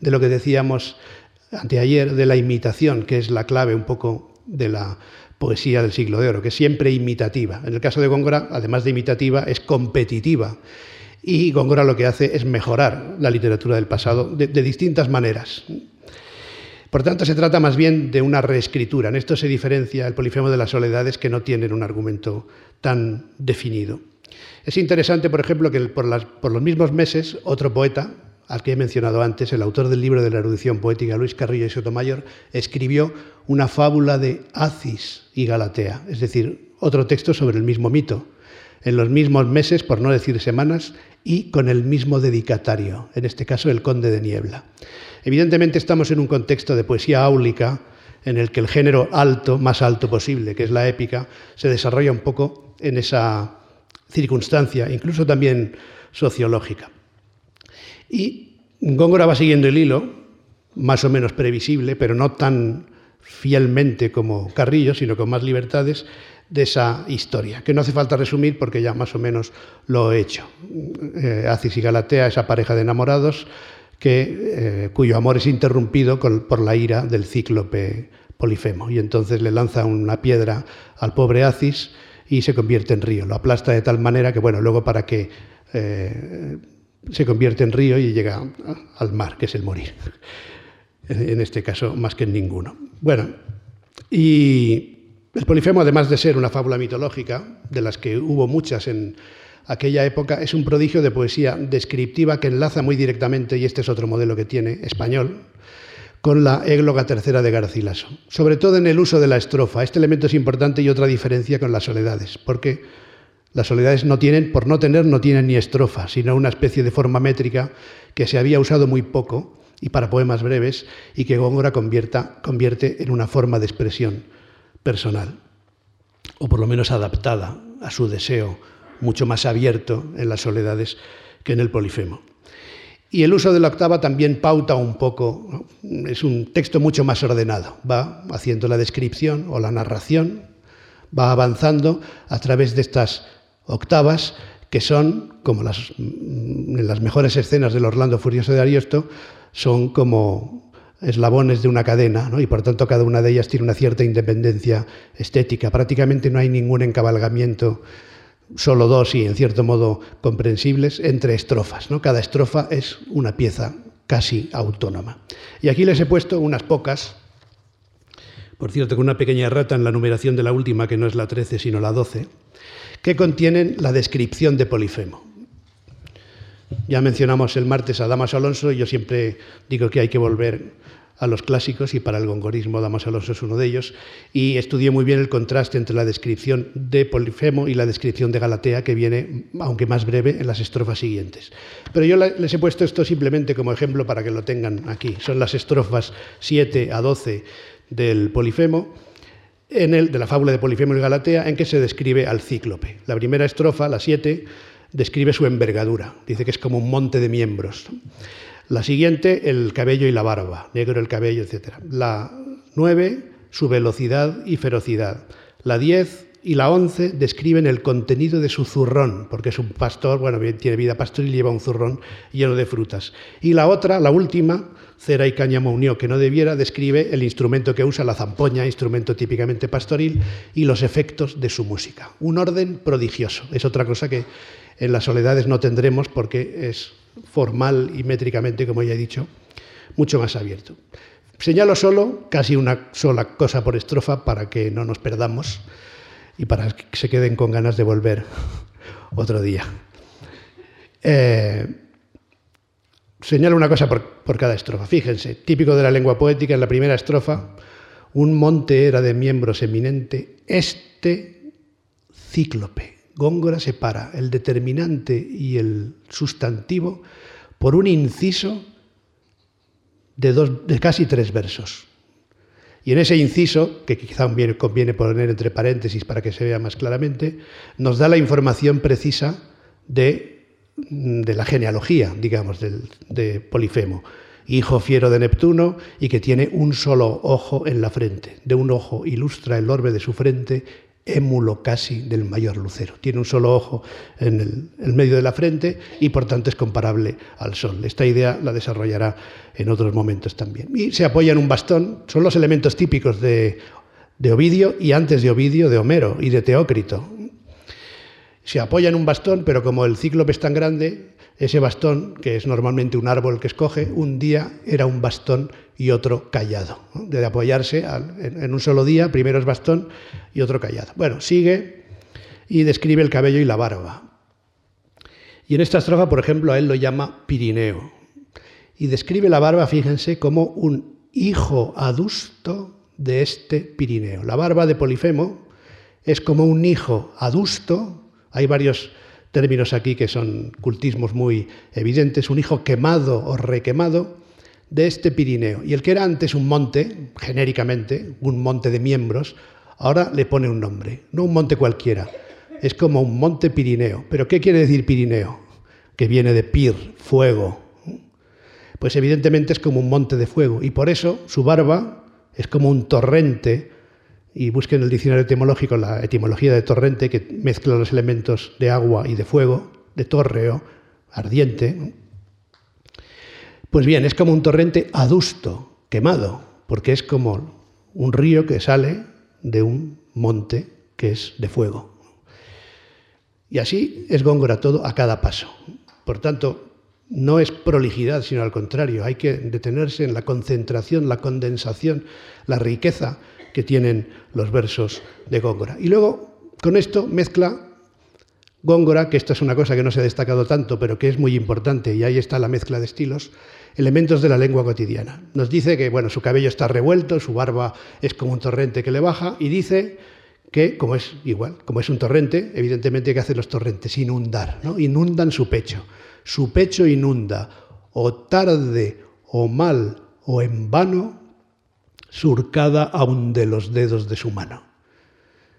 [SPEAKER 1] de lo que decíamos anteayer de la imitación, que es la clave un poco de la poesía del siglo de oro, que es siempre imitativa. En el caso de Góngora, además de imitativa, es competitiva. Y Góngora lo que hace es mejorar la literatura del pasado de, de distintas maneras. Por tanto, se trata más bien de una reescritura. En esto se diferencia el polifemo de las soledades que no tienen un argumento tan definido. Es interesante, por ejemplo, que por, los mismos meses otro poeta, al que he mencionado antes, el autor del libro de la erudición poética, Luis Carrillo y Sotomayor, escribió una fábula de Acis y Galatea, es decir, otro texto sobre el mismo mito, en los mismos meses, por no decir semanas, y con el mismo dedicatario, en este caso el conde de Niebla. Evidentemente estamos en un contexto de poesía áulica en el que el género alto, más alto posible, que es la épica, se desarrolla un poco en esa circunstancia, incluso también sociológica. Y Góngora va siguiendo el hilo, más o menos previsible, pero no tan fielmente como Carrillo, sino con más libertades, de esa historia, que no hace falta resumir porque ya más o menos lo he hecho. Eh, Acis y Galatea, esa pareja de enamorados, que, eh, cuyo amor es interrumpido por la ira del cíclope Polifemo. Y entonces le lanza una piedra al pobre Acis y se convierte en río. Lo aplasta de tal manera que, bueno, luego para que eh, se convierte en río y llega al mar, que es el morir. En este caso, más que en ninguno. Bueno, Y el Polifemo, además de ser una fábula mitológica, de las que hubo muchas en aquella época, es un prodigio de poesía descriptiva que enlaza muy directamente, y este es otro modelo que tiene, español, con la égloga tercera de Garcilaso. Sobre todo en el uso de la estrofa. Este elemento es importante y otra diferencia con las soledades, porque las soledades no tienen, por no tener, no tienen ni estrofa, sino una especie de forma métrica que se había usado muy poco y para poemas breves y que Góngora convierte en una forma de expresión personal, o por lo menos adaptada a su deseo, mucho más abierto en las soledades que en el polifemo. Y el uso de la octava también pauta un poco, es un texto mucho más ordenado, va haciendo la descripción o la narración, va avanzando a través de estas octavas que son, como las, en las mejores escenas del Orlando Furioso de Ariosto, son como eslabones de una cadena, y por tanto cada una de ellas tiene una cierta independencia estética. Prácticamente no hay ningún encabalgamiento, solo dos y en cierto modo comprensibles, entre estrofas. ¿no? Cada estrofa es una pieza casi autónoma. Y aquí les he puesto unas pocas, por cierto, con una pequeña rata en la numeración de la última, que no es la 13, sino la 12 que contienen la descripción de Polifemo. Ya mencionamos el martes a Damas Alonso, y yo siempre digo que hay que volver a los clásicos y para el gongorismo Damas Alonso es uno de ellos, y estudié muy bien el contraste entre la descripción de Polifemo y la descripción de Galatea, que viene, aunque más breve, en las estrofas siguientes. Pero yo les he puesto esto simplemente como ejemplo para que lo tengan aquí. Son las estrofas 7 a 12 del Polifemo en el, de la fábula de Polifemo y Galatea, en que se describe al cíclope. La primera estrofa, la 7, describe su envergadura, dice que es como un monte de miembros. La siguiente, el cabello y la barba, negro el cabello, etc. La 9, su velocidad y ferocidad. La 10 y la 11 describen el contenido de su zurrón, porque es un pastor, bueno, tiene vida pastoril y lleva un zurrón lleno de frutas. Y la otra, la última, cera y cáñamo unió que no debiera, describe el instrumento que usa, la zampoña, instrumento típicamente pastoril, y los efectos de su música. Un orden prodigioso. Es otra cosa que en las soledades no tendremos porque es formal y métricamente, como ya he dicho, mucho más abierto. Señalo solo, casi una sola cosa por estrofa para que no nos perdamos y para que se queden con ganas de volver otro día. Eh, señalo una cosa por, cada estrofa. Fíjense, típico de la lengua poética, en la primera estrofa, un monte era de miembros eminente, este cíclope. Góngora separa el determinante y el sustantivo por un inciso de, dos, de casi tres versos. Y en ese inciso, que quizá conviene poner entre paréntesis para que se vea más claramente, nos da la información precisa de de la genealogía, digamos, de Polifemo, hijo fiero de Neptuno y que tiene un solo ojo en la frente. De un ojo ilustra el orbe de su frente, émulo casi del mayor lucero. Tiene un solo ojo en el, medio de la frente y por tanto es comparable al sol. Esta idea la desarrollará en otros momentos también. Y se apoya en un bastón, son los elementos típicos de, de Ovidio y antes de Ovidio de Homero y de Teócrito se apoya en un bastón, pero como el cíclope es tan grande, ese bastón, que es normalmente un árbol que escoge, un día era un bastón y otro callado. De apoyarse en, un solo día, primero es bastón y otro callado. Bueno, sigue y describe el cabello y la barba. Y en esta estrofa, por ejemplo, a él lo llama Pirineo. Y describe la barba, fíjense, como un hijo adusto de este Pirineo. La barba de Polifemo es como un hijo adusto hay varios términos aquí que son cultismos muy evidentes. Un hijo quemado o requemado de este Pirineo. Y el que era antes un monte, genéricamente, un monte de miembros, ahora le pone un nombre, no un monte cualquiera. Es como un monte Pirineo. ¿Pero qué quiere decir Pirineo? Que viene de pir, fuego. Pues evidentemente es como un monte de fuego. Y por eso su barba es como un torrente y busquen en el diccionario etimológico la etimología de torrente, que mezcla los elementos de agua y de fuego, de tórreo, ardiente. Pues bien, es como un torrente adusto, quemado, porque es como un río que sale de un monte que es de fuego. Y así es Góngora todo a cada paso. Por tanto, no es prolijidad, sino al contrario, hay que detenerse en la concentración, la condensación, la riqueza que tienen los versos de Góngora. Y luego, con esto, mezcla Góngora, que esta es una cosa que no se ha destacado tanto, pero que es muy importante, y ahí está la mezcla de estilos, elementos de la lengua cotidiana. Nos dice que bueno, su cabello está revuelto, su barba es como un torrente que le baja, y dice que, como es igual, como es un torrente, evidentemente que hace los torrentes, inundar, ¿no? inundan su pecho. Su pecho inunda, o tarde, o mal, o en vano, surcada aún de los dedos de su mano.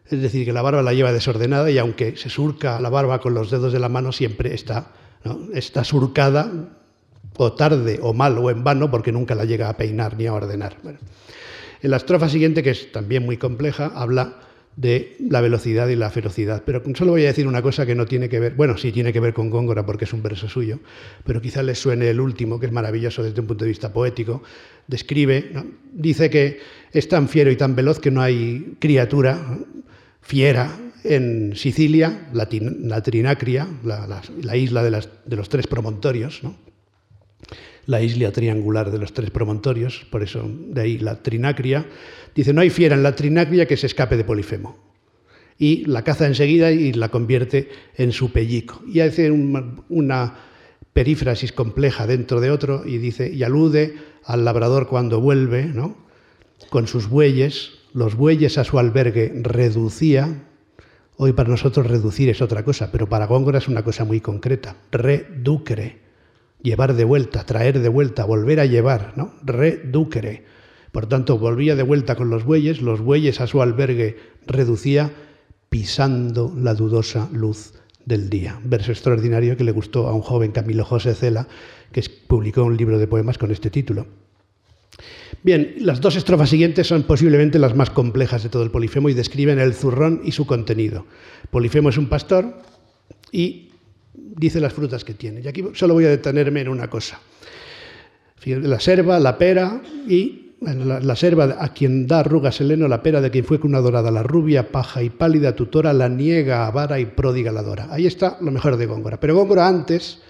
[SPEAKER 1] Es decir, que la barba la lleva desordenada y aunque se surca la barba con los dedos de la mano, siempre está, está surcada o tarde o mal o en vano porque nunca la llega a peinar ni a ordenar. En la estrofa siguiente, que es también muy compleja, habla de la velocidad y la ferocidad. Pero solo voy a decir una cosa que no tiene que ver, bueno, sí tiene que ver con Góngora porque es un verso suyo, pero quizá les suene el último, que es maravilloso desde un punto de vista poético. Describe, dice que es tan fiero y tan veloz que no hay criatura fiera en Sicilia, la, Trinacria, la, isla de, de, los tres promontorios, ¿no? La isla triangular de los tres promontorios, por eso de ahí la Trinacria, dice, no hay fiera en la Trinacria que se escape de Polifemo. Y la caza enseguida y la convierte en su pellico. Y hace una perífrasis compleja dentro de otro y dice, y alude al labrador cuando vuelve, ¿no? con sus bueyes, los bueyes a su albergue reducía, hoy para nosotros reducir es otra cosa, pero para Góngora es una cosa muy concreta, reducere, llevar de vuelta, traer de vuelta, volver a llevar, ¿no? Reducere. Por tanto, volvía de vuelta con los bueyes, los bueyes a su albergue reducía, pisando la dudosa luz del día. Verso extraordinario que le gustó a un joven Camilo José Cela, que publicó un libro de poemas con este título. Bien, las dos estrofas siguientes son posiblemente las más complejas de todo el Polifemo y describen el zurrón y su contenido. Polifemo es un pastor y dice las frutas que tiene. Y aquí solo voy a detenerme en una cosa. La serva, la pera y la, la, serva a quien da arrugas el heno, la pera de quien fue una dorada, la rubia, paja y pálida tutora, la niega, avara y pródiga la dora. Ahí está lo mejor de Góngora. Pero Góngora antes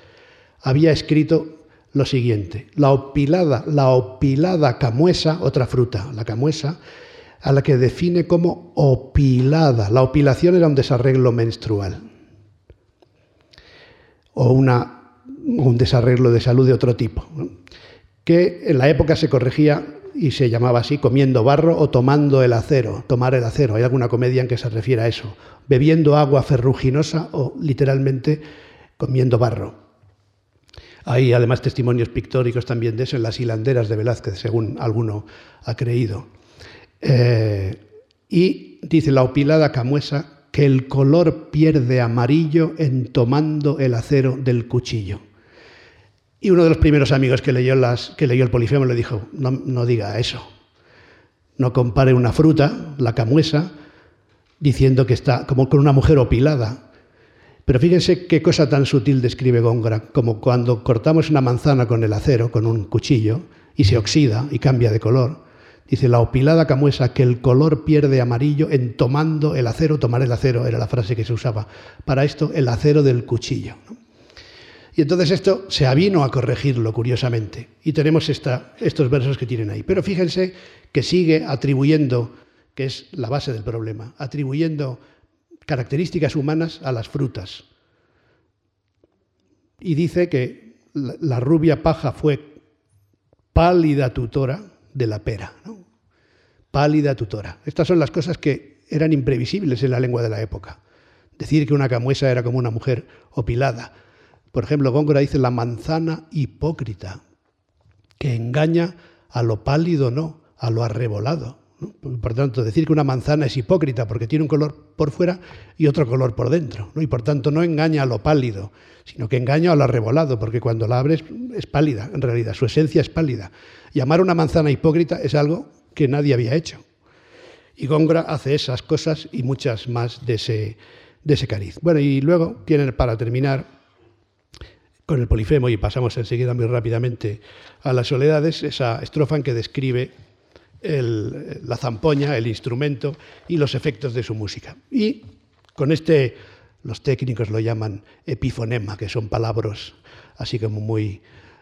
[SPEAKER 1] había escrito lo siguiente, la opilada, la opilada camuesa, otra fruta, la camuesa, a la que define como opilada. La opilación era un desarreglo menstrual o una, un desarreglo de salud de otro tipo, que en la época se corregía y se llamaba así, comiendo barro o tomando el acero, tomar el acero. Hay alguna comedia en que se refiere a eso, bebiendo agua ferruginosa o literalmente comiendo barro. Hay además testimonios pictóricos también de eso en las hilanderas de Velázquez, según alguno ha creído. Eh, y dice la opilada camuesa que el color pierde amarillo en tomando el acero del cuchillo. Y uno de los primeros amigos que leyó, las, que leyó el Polifemo le dijo, no, no diga eso, no compare una fruta, la camuesa, diciendo que está como con una mujer opilada. Pero fíjense qué cosa tan sutil describe Góngora, como cuando cortamos una manzana con el acero, con un cuchillo, y se oxida y cambia de color. Dice, la opilada camuesa que el color pierde amarillo en tomando el acero, tomar el acero era la frase que se usaba. Para esto, el acero del cuchillo. Y entonces esto se avino a corregirlo, curiosamente. Y tenemos estos versos que tienen ahí. Pero fíjense que sigue atribuyendo, que es la base del problema, atribuyendo características humanas a las frutas. Y dice que la rubia paja fue pálida tutora de la pera. Pálida tutora. Estas son las cosas que eran imprevisibles en la lengua de la época. Decir que una camuesa era como una mujer opilada. Por ejemplo, Góngora dice la manzana hipócrita, que engaña a lo pálido, no, a lo arrebolado. Por tanto, decir que una manzana es hipócrita porque tiene un color por fuera y otro color por dentro. Y por tanto no engaña a lo pálido, sino que engaña a lo arrebolado, porque cuando la abres es pálida, en realidad, su esencia es pálida. Llamar una manzana hipócrita es algo que nadie había hecho. Y Góngora hace esas cosas y muchas más de ese, de ese cariz. Bueno, y luego tienen para terminar con el polifemo, y pasamos enseguida muy rápidamente a las soledades, esa estrofa en que describe la zampoña, el instrumento y los efectos de su música. Y con este los técnicos lo llaman epifonema, que son palabras así como muy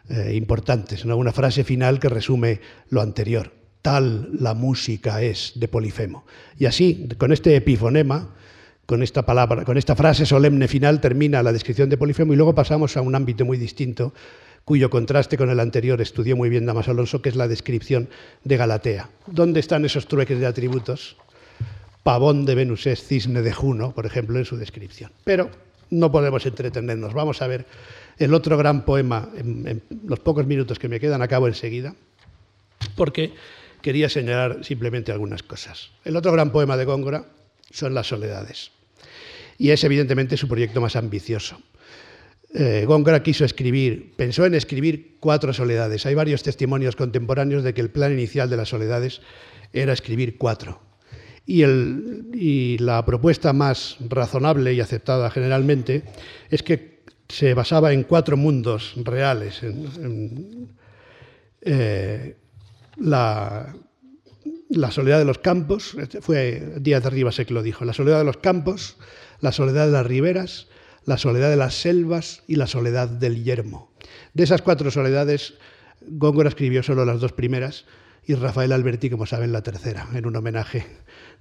[SPEAKER 1] eh, importantes, una frase final que resume lo anterior. Tal la música es de Polifemo. Y así, con este epifonema, con esta palabra, con esta frase solemne final termina la descripción de Polifemo y luego pasamos a un ámbito muy distinto cuyo contraste con el anterior estudió muy bien Damas Alonso, que es la descripción de Galatea. ¿Dónde están esos trueques de atributos? Pavón de Venus es cisne de Juno, por ejemplo, en su descripción. Pero no podemos entretenernos. Vamos a ver el otro gran poema en, los pocos minutos que me quedan, acabo enseguida, porque quería señalar simplemente algunas cosas. El otro gran poema de Góngora son las soledades. Y es evidentemente su proyecto más ambicioso. Eh, Góngora quiso escribir, pensó en escribir cuatro soledades. Hay varios testimonios contemporáneos de que el plan inicial de las soledades era escribir cuatro. Y, la propuesta más razonable y aceptada generalmente es que se basaba en cuatro mundos reales. Eh, la, soledad de los campos, este fue Díaz de Rivas que lo dijo, la soledad de los campos, la soledad de las riberas, la soledad de las selvas y la soledad del yermo. De esas cuatro soledades, Góngora escribió solo las dos primeras y Rafael Alberti, como saben, la tercera, en un homenaje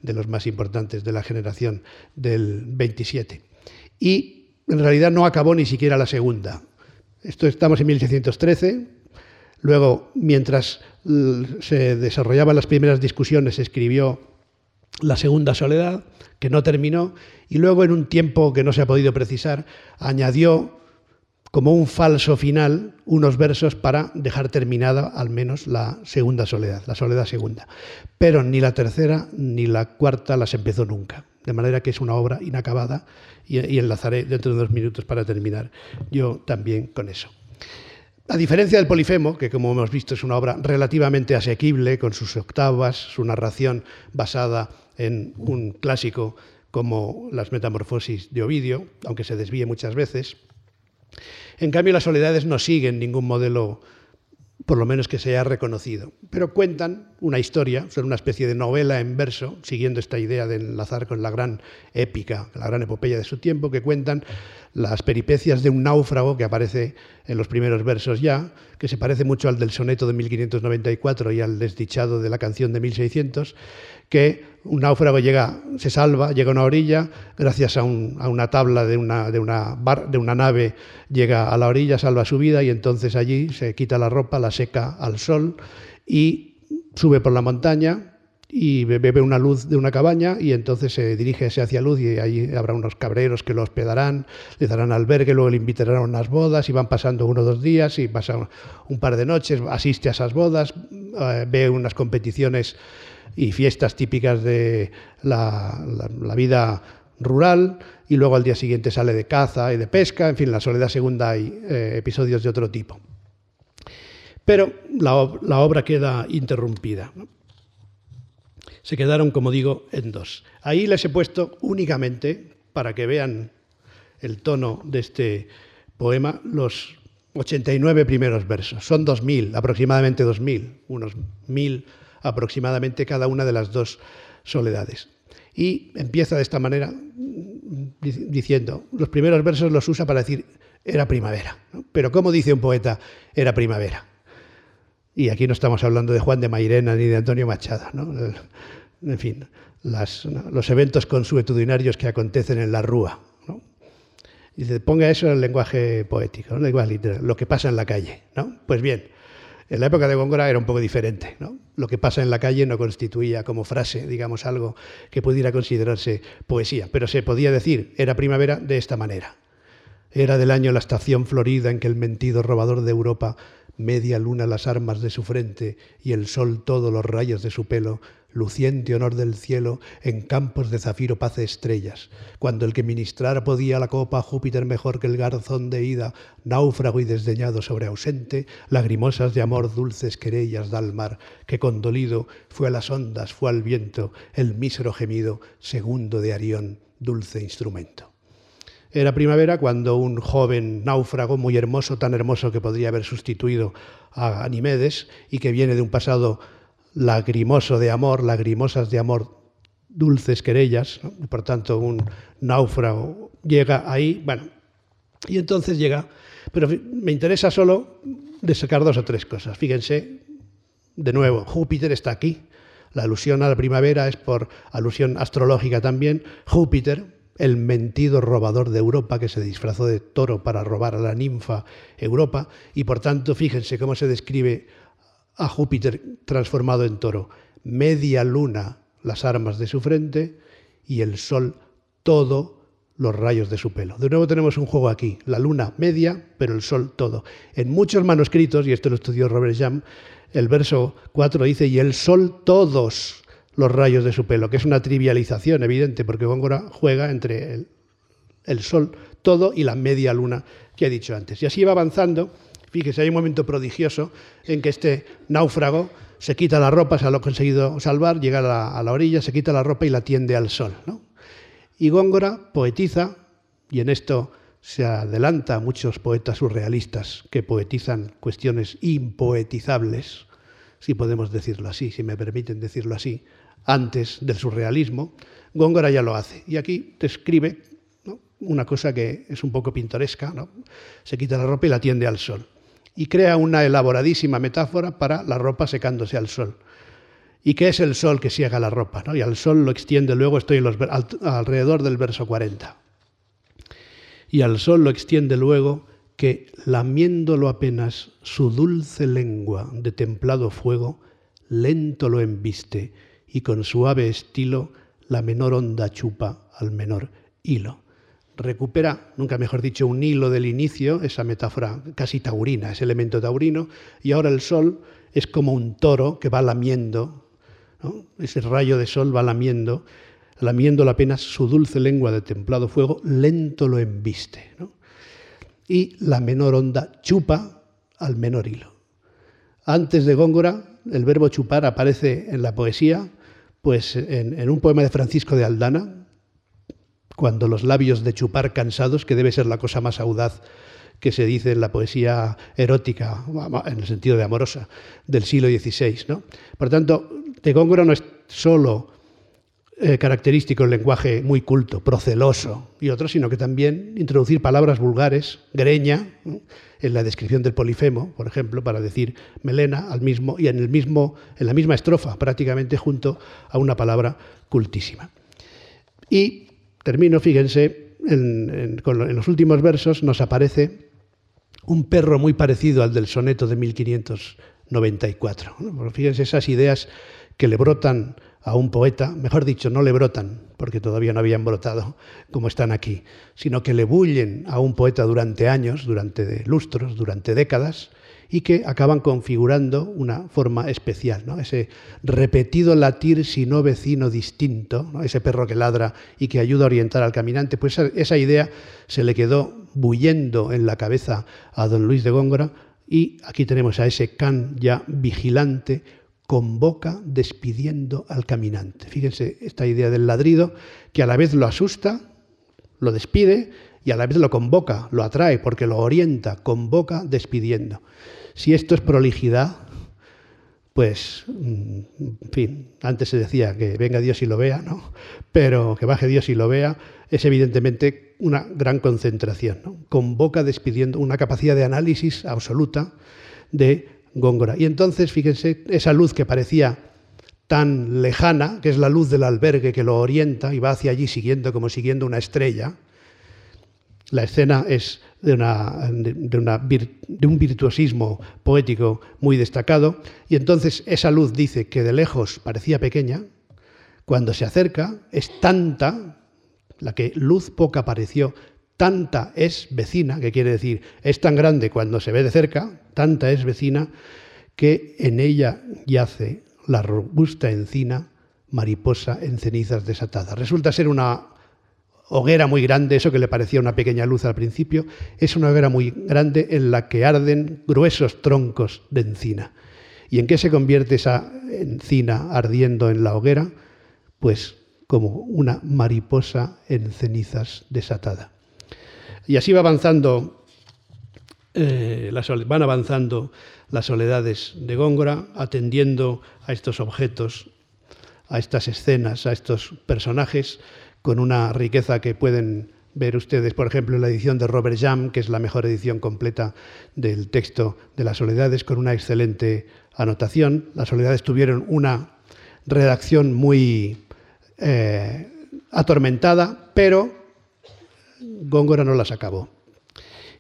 [SPEAKER 1] de los más importantes de la generación del 27. Y en realidad no acabó ni siquiera la segunda. Esto estamos en 1613. Luego, mientras se desarrollaban las primeras discusiones, escribió La segunda soledad, que no terminó, y luego en un tiempo que no se ha podido precisar, añadió como un falso final unos versos para dejar terminada al menos la segunda soledad, la soledad segunda. Pero ni la tercera ni la cuarta las empezó nunca. De manera que es una obra inacabada y, enlazaré dentro de dos minutos para terminar yo también con eso. A diferencia del Polifemo, que como hemos visto es una obra relativamente asequible, con sus octavas, su narración basada en un clásico como las Metamorfosis de Ovidio, aunque se desvíe muchas veces. En cambio, las soledades no siguen ningún modelo, por lo menos que se haya reconocido, pero cuentan una historia, son una especie de novela en verso, siguiendo esta idea de enlazar con la gran épica, la gran epopeya de su tiempo, que cuentan las peripecias de un náufrago que aparece en los primeros versos ya, que se parece mucho al del soneto de 1594 y al desdichado de la canción de 1600, que un náufrago llega, se salva, llega a una orilla, gracias a, una tabla de una, de, una de una nave, llega a la orilla, salva su vida y entonces allí se quita la ropa, la seca al sol y sube por la montaña y bebe una luz de una cabaña y entonces se dirige hacia luz y allí habrá unos cabreros que lo hospedarán, le darán albergue, luego le invitarán a unas bodas y van pasando uno o dos días y pasa un par de noches, asiste a esas bodas, eh, ve unas competiciones y fiestas típicas de la, vida rural y luego al día siguiente sale de caza y de pesca, en fin, la soledad segunda hay eh, episodios de otro tipo. Pero la, obra queda interrumpida. Se quedaron, como digo, en dos. Ahí les he puesto únicamente, para que vean el tono de este poema, los 89 primeros versos. Son 2.000, aproximadamente 2.000, unos 1.000 aproximadamente cada una de las dos soledades. Y empieza de esta manera diciendo, los primeros versos los usa para decir, era primavera. Pero ¿cómo dice un poeta, era primavera? Y aquí no estamos hablando de Juan de Mairena ni de Antonio Machado. En fin, los eventos consuetudinarios que acontecen en la Rúa. Dice, ponga eso en el lenguaje poético, el lenguaje literal, lo que pasa en la calle. ¿no? Pues bien, en la época de Góngora era un poco diferente. ¿no? Lo que pasa en la calle no constituía como frase, digamos, algo que pudiera considerarse poesía, pero se podía decir, era primavera de esta manera. Era del año la estación florida en que el mentido robador de Europa media luna las armas de su frente y el sol todos los rayos de su pelo, luciente honor del cielo, en campos de zafiro paz estrellas, cuando el que ministrar podía la copa a Júpiter mejor que el garzón de ida, náufrago y desdeñado sobre ausente, lagrimosas de amor dulces querellas da al mar, que condolido fue a las ondas, fue al viento, el mísero gemido, segundo de Arión, dulce instrumento. Era primavera cuando un joven náufrago, muy hermoso, tan hermoso que podría haber sustituido a Ganimedes y que viene de un pasado lagrimoso de amor, lagrimosas de amor, dulces querellas, por tanto un náufrago llega ahí, bueno, y entonces llega, pero me interesa solo de sacar dos o tres cosas. Fíjense, de nuevo, Júpiter está aquí, la alusión a la primavera es por alusión astrológica también, Júpiter, el mentido robador de Europa que se disfrazó de toro para robar a la ninfa Europa, y por tanto, fíjense cómo se describe a Júpiter transformado en toro. Media luna las armas de su frente y el sol todo los rayos de su pelo. De nuevo tenemos un juego aquí, la luna media, pero el sol todo. En muchos manuscritos, y esto lo estudió Robert Jam, el verso 4 dice, y el sol todos los rayos de su pelo, que es una trivialización evidente, porque Góngora juega entre el, sol todo y la media luna que he dicho antes. Y así va avanzando Fíjese, hay un momento prodigioso en que este náufrago se quita la ropa, se lo ha conseguido salvar, llega a la, orilla, se quita la ropa y la tiende al sol. Y Góngora poetiza, y en esto se adelanta a muchos poetas surrealistas que poetizan cuestiones impoetizables, si podemos decirlo así, si me permiten decirlo así, antes del surrealismo, Góngora ya lo hace. Y aquí describe una cosa que es un poco pintoresca, ¿no? se quita la ropa y la tiende al sol y crea una elaboradísima metáfora para la ropa secándose al sol. ¿Y qué es el sol que ciega la ropa? Y al sol lo extiende luego, estoy alrededor del verso 40. Y al sol lo extiende luego que, lamiéndolo apenas su dulce lengua de templado fuego, lento lo embiste y con suave estilo la menor onda chupa al menor hilo recupera, nunca mejor dicho, un hilo del inicio, esa metáfora casi taurina, ese elemento taurino, y ahora el sol es como un toro que va lamiendo, ese rayo de sol va lamiendo, lamiendo apenas su dulce lengua de templado fuego, lento lo embiste. Y la menor onda chupa al menor hilo. Antes de Góngora, el verbo chupar aparece en la poesía, pues en un poema de Francisco de Aldana, cuando los labios de chupar cansados, que debe ser la cosa más audaz que se dice en la poesía erótica, en el sentido de amorosa, del siglo XVI. ¿no? Por tanto, de Góngora no es solo eh, característico el lenguaje muy culto, proceloso y otro, sino que también introducir palabras vulgares, greña, en la descripción del polifemo, por ejemplo, para decir melena al mismo y en el mismo en la misma estrofa, prácticamente junto a una palabra cultísima. Y Termino, fíjense, en, los últimos versos nos aparece un perro muy parecido al del soneto de 1594. Fíjense esas ideas que le brotan a un poeta, mejor dicho, no le brotan, porque todavía no habían brotado como están aquí, sino que le bullen a un poeta durante años, durante lustros, durante décadas, y que acaban configurando una forma especial, ¿no? ese repetido latir si no vecino distinto, ese perro que ladra y que ayuda a orientar al caminante, pues esa, idea se le quedó bullendo en la cabeza a don Luis de Góngora y aquí tenemos a ese can ya vigilante con boca despidiendo al caminante. Fíjense esta idea del ladrido que a la vez lo asusta, lo despide y a la vez lo convoca, lo atrae porque lo orienta, convoca despidiendo. Si esto es prolijidad, pues, mm, en fin, antes se decía que venga Dios y lo vea, ¿no? Pero que baje Dios y lo vea es evidentemente una gran concentración. Convoca despidiendo una capacidad de análisis absoluta de Góngora. Y entonces, fíjense, esa luz que parecía tan lejana, que es la luz del albergue que lo orienta y va hacia allí siguiendo como siguiendo una estrella, la escena es de, un virtuosismo poético muy destacado, y entonces esa luz dice que de lejos parecía pequeña, cuando se acerca es tanta, la que luz poca pareció, tanta es vecina, que quiere decir es tan grande cuando se ve de cerca, tanta es vecina, que en ella yace la robusta encina, mariposa en cenizas desatada. Resulta ser una hoguera muy grande, eso que le parecía una pequeña luz al principio, es una hoguera muy grande en la que arden gruesos troncos de encina. ¿Y en qué se convierte esa encina ardiendo en la hoguera? Pues como una mariposa en cenizas desatada. Y así va avanzando, eh, van avanzando las soledades de Góngora, atendiendo a estos objetos, a estas escenas, a estos personajes, con una riqueza que pueden ver ustedes, por ejemplo, la edición de Robert Jam, que es la mejor edición completa del texto de las soledades, con una excelente anotación. Las soledades tuvieron una redacción muy eh, atormentada, pero Góngora no las acabó.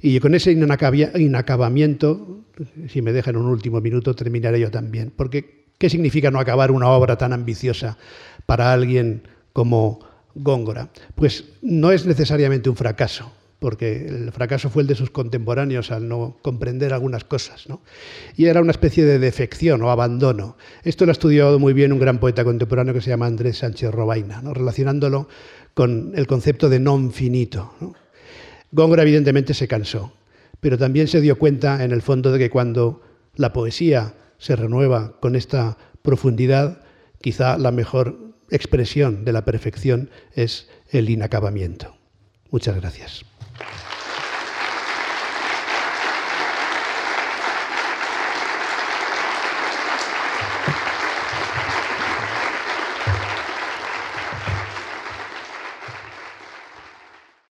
[SPEAKER 1] Y con ese inacabamiento, si me dejan un último minuto, terminaré yo también. Porque, ¿qué significa no acabar una obra tan ambiciosa para alguien como Góngora? Pues no es necesariamente un fracaso, porque el fracaso fue el de sus contemporáneos al no comprender algunas cosas. ¿no? Y era una especie de defección o abandono. Esto lo ha estudiado muy bien un gran poeta contemporáneo que se llama Andrés Sánchez Robaina, relacionándolo con el concepto de non finito. Góngora evidentemente se cansó, pero también se dio cuenta en el fondo de que cuando la poesía se renueva con esta profundidad, quizá la mejor expresión de la perfección es el inacabamiento. Muchas gracias.